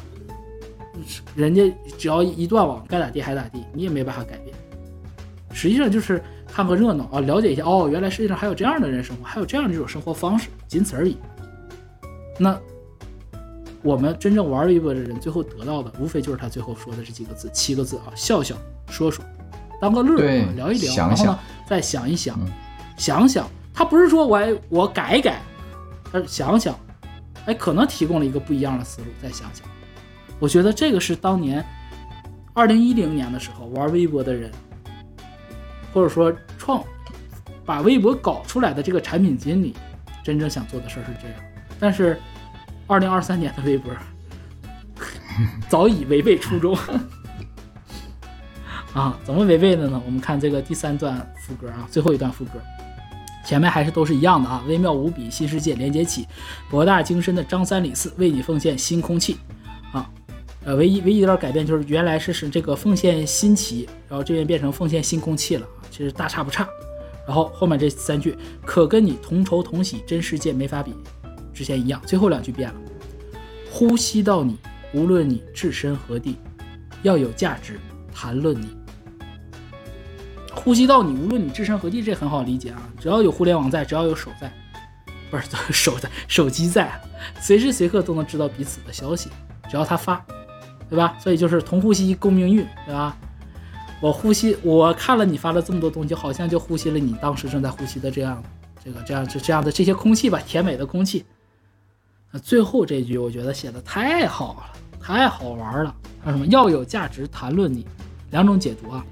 人家只要一断网，该咋地还咋地，你也没办法改变。实际上就是看个热闹啊，了解一下哦，原来世界上还有这样的人生活，还有这样的一种生活方式，仅此而已。那我们真正玩微博的人，最后得到的无非就是他最后说的这几个字，七个字啊，笑笑说说，当个乐儿，聊一聊，然后呢再想一想，想想，他不是说我我改一改，他想想，哎，可能提供了一个不一样的思路，再想想。我觉得这个是当年二零一零年的时候玩微博的人，或者说创把微博搞出来的这个产品经理，真正想做的事儿是这样。但是，二零二三年的微博早已违背初衷 啊！怎么违背的呢？我们看这个第三段副歌啊，最后一段副歌，前面还是都是一样的啊，微妙无比，新世界连接起，博大精深的张三李四为你奉献新空气啊！呃，唯一唯一有点改变就是原来是是这个奉献新奇，然后这边变成奉献新空气了，其实大差不差。然后后面这三句，可跟你同仇同喜，真世界没法比。之前一样，最后两句变了。呼吸到你，无论你置身何地，要有价值谈论你。呼吸到你，无论你置身何地，这很好理解啊。只要有互联网在，只要有手在，不是手在，手机在，随时随刻都能知道彼此的消息。只要他发，对吧？所以就是同呼吸共命运，对吧？我呼吸，我看了你发了这么多东西，好像就呼吸了你当时正在呼吸的这样，这个这样这这样的这些空气吧，甜美的空气。那最后这句我觉得写的太好了，太好玩了。说什么要有价值谈论你，两种解读啊。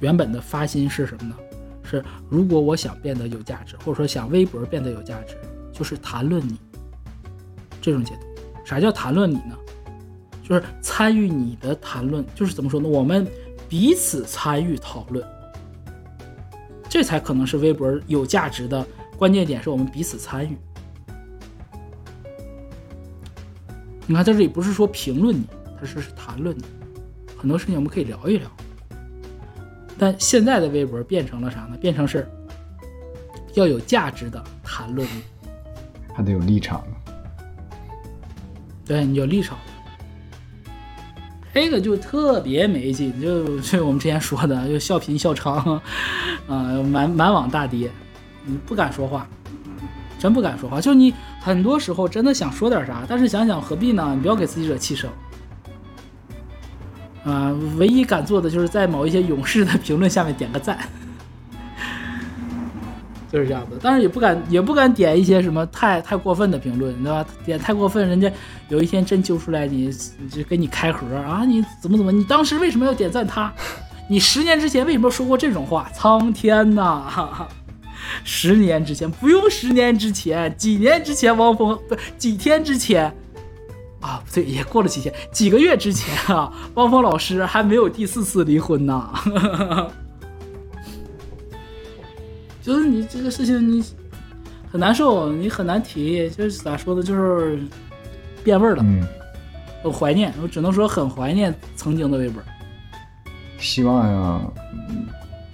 原本的发心是什么呢？是如果我想变得有价值，或者说想微博变得有价值，就是谈论你。这种解读，啥叫谈论你呢？就是参与你的谈论，就是怎么说呢？我们彼此参与讨论，这才可能是微博有价值的关键点，是我们彼此参与。你看，在这里不是说评论你，他是谈论你，很多事情我们可以聊一聊。但现在的微博变成了啥呢？变成是要有价值的谈论你，还得有立场。对你有立场，这个就特别没劲，就就我们之前说的，就笑贫笑娼，啊，满满网大跌，你不敢说话，真不敢说话，就你。很多时候真的想说点啥，但是想想何必呢？你不要给自己惹气生。啊，唯一敢做的就是在某一些勇士的评论下面点个赞，就是这样子。但是也不敢，也不敢点一些什么太太过分的评论，对吧？点太过分，人家有一天真揪出来，你就给你开盒啊，你怎么怎么？你当时为什么要点赞他？你十年之前为什么说过这种话？苍天呐！哈哈。十年之前不用，十年之前，几年之前，汪峰不几天之前，啊，不对，也过了几天，几个月之前啊，汪峰老师还没有第四次离婚呢。就是你这个事情，你很难受，你很难提，就是咋说呢，就是变味儿了，嗯，我怀念，我只能说很怀念曾经的微博。希望。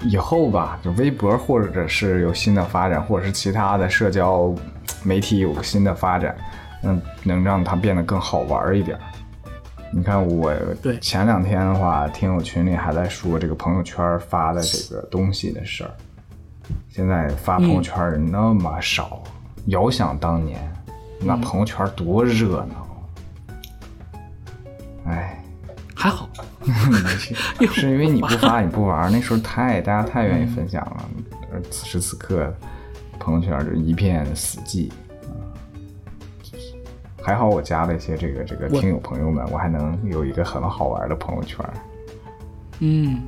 以后吧，就微博或者是有新的发展，或者是其他的社交媒体有个新的发展，嗯，能让它变得更好玩一点。你看我前两天的话，听友群里还在说这个朋友圈发的这个东西的事儿，现在发朋友圈人那么少，遥想当年，那朋友圈多热闹。哎，还好，是因为你不发你不玩，那时候太大家太愿意分享了。而此时此刻，朋友圈就一片死寂。还好我加了一些这个这个听友朋友们，我还能有一个很好玩的朋友圈。嗯，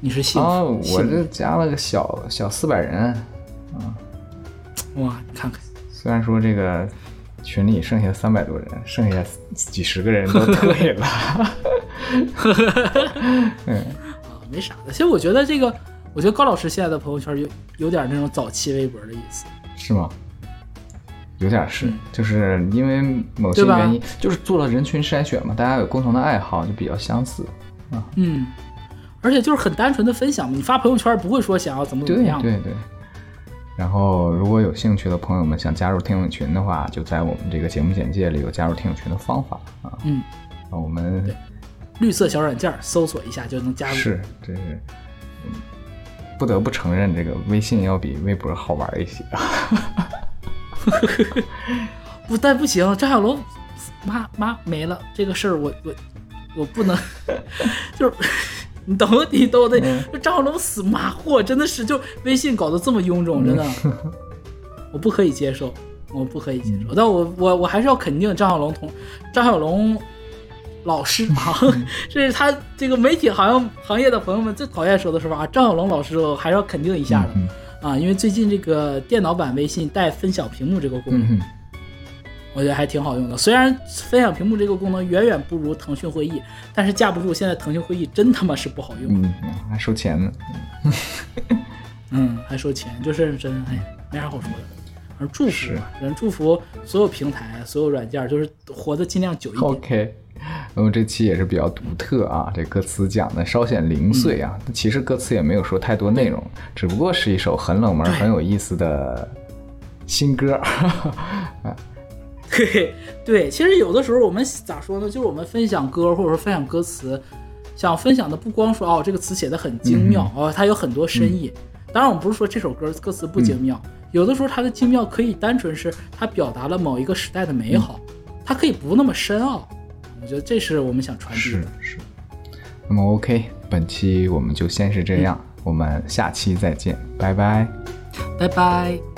你是幸啊，福，我这加了个小小四百人，福哇，你看看，虽然说这个群里剩下三百多人，剩下几十个人都 退了。嗯，啊，没啥的。其实我觉得这个，我觉得高老师现在的朋友圈有有点那种早期微博的意思。是吗？有点是，嗯就是因为某些原因，就是做了人群筛选嘛，大家有共同的爱好，就比较相似啊。嗯，而且就是很单纯的分享嘛，你发朋友圈不会说想要怎么怎么样。对对。然后，如果有兴趣的朋友们想加入听友群的话，就在我们这个节目简介里有加入听友群的方法啊。嗯，那我们绿色小软件搜索一下就能加入。是，这是，嗯，不得不承认，这个微信要比微博好玩一些啊。不，但不行，张小龙妈妈没了这个事儿，我我我不能，就是你懂你懂的，嗯就张小龙死马货，真的是就微信搞得这么臃肿，真的，我不可以接受，我不可以接嗯受。但我我我还是要肯定张小龙同张小龙老师啊，这是他这个媒体行行业的朋友们最讨厌说的说法啊，张小龙老师我还是要肯定一下的。嗯啊，因为最近这个电脑版微信带分享屏幕这个功能，嗯，我觉得还挺好用的。虽然分享屏幕这个功能远远不如腾讯会议，但是架不住现在腾讯会议真他妈是不好用，嗯，还收钱呢。嗯，还收钱，就是真哎，没啥好说的。反正祝福是吧，反正祝福所有平台、所有软件，就是活得尽量久一点。OK，那么这期也是比较独特啊，这歌词讲的稍显零碎啊，其实歌词也没有说太多内容，只不过是一首很冷门、很有意思的新歌。对 对，其实有的时候我们咋说呢？就是我们分享歌或者说分享歌词，想分享的不光说哦这个词写的很精妙、哦，它有很多深意。当然，我们不是说这首歌歌词不精妙，有的时候它的精妙可以单纯是它表达了某一个时代的美好，它可以不那么深奥。我觉得这是我们想传递是的。是。那么 OK，本期我们就先是这样，我们下期再见，拜拜。拜拜。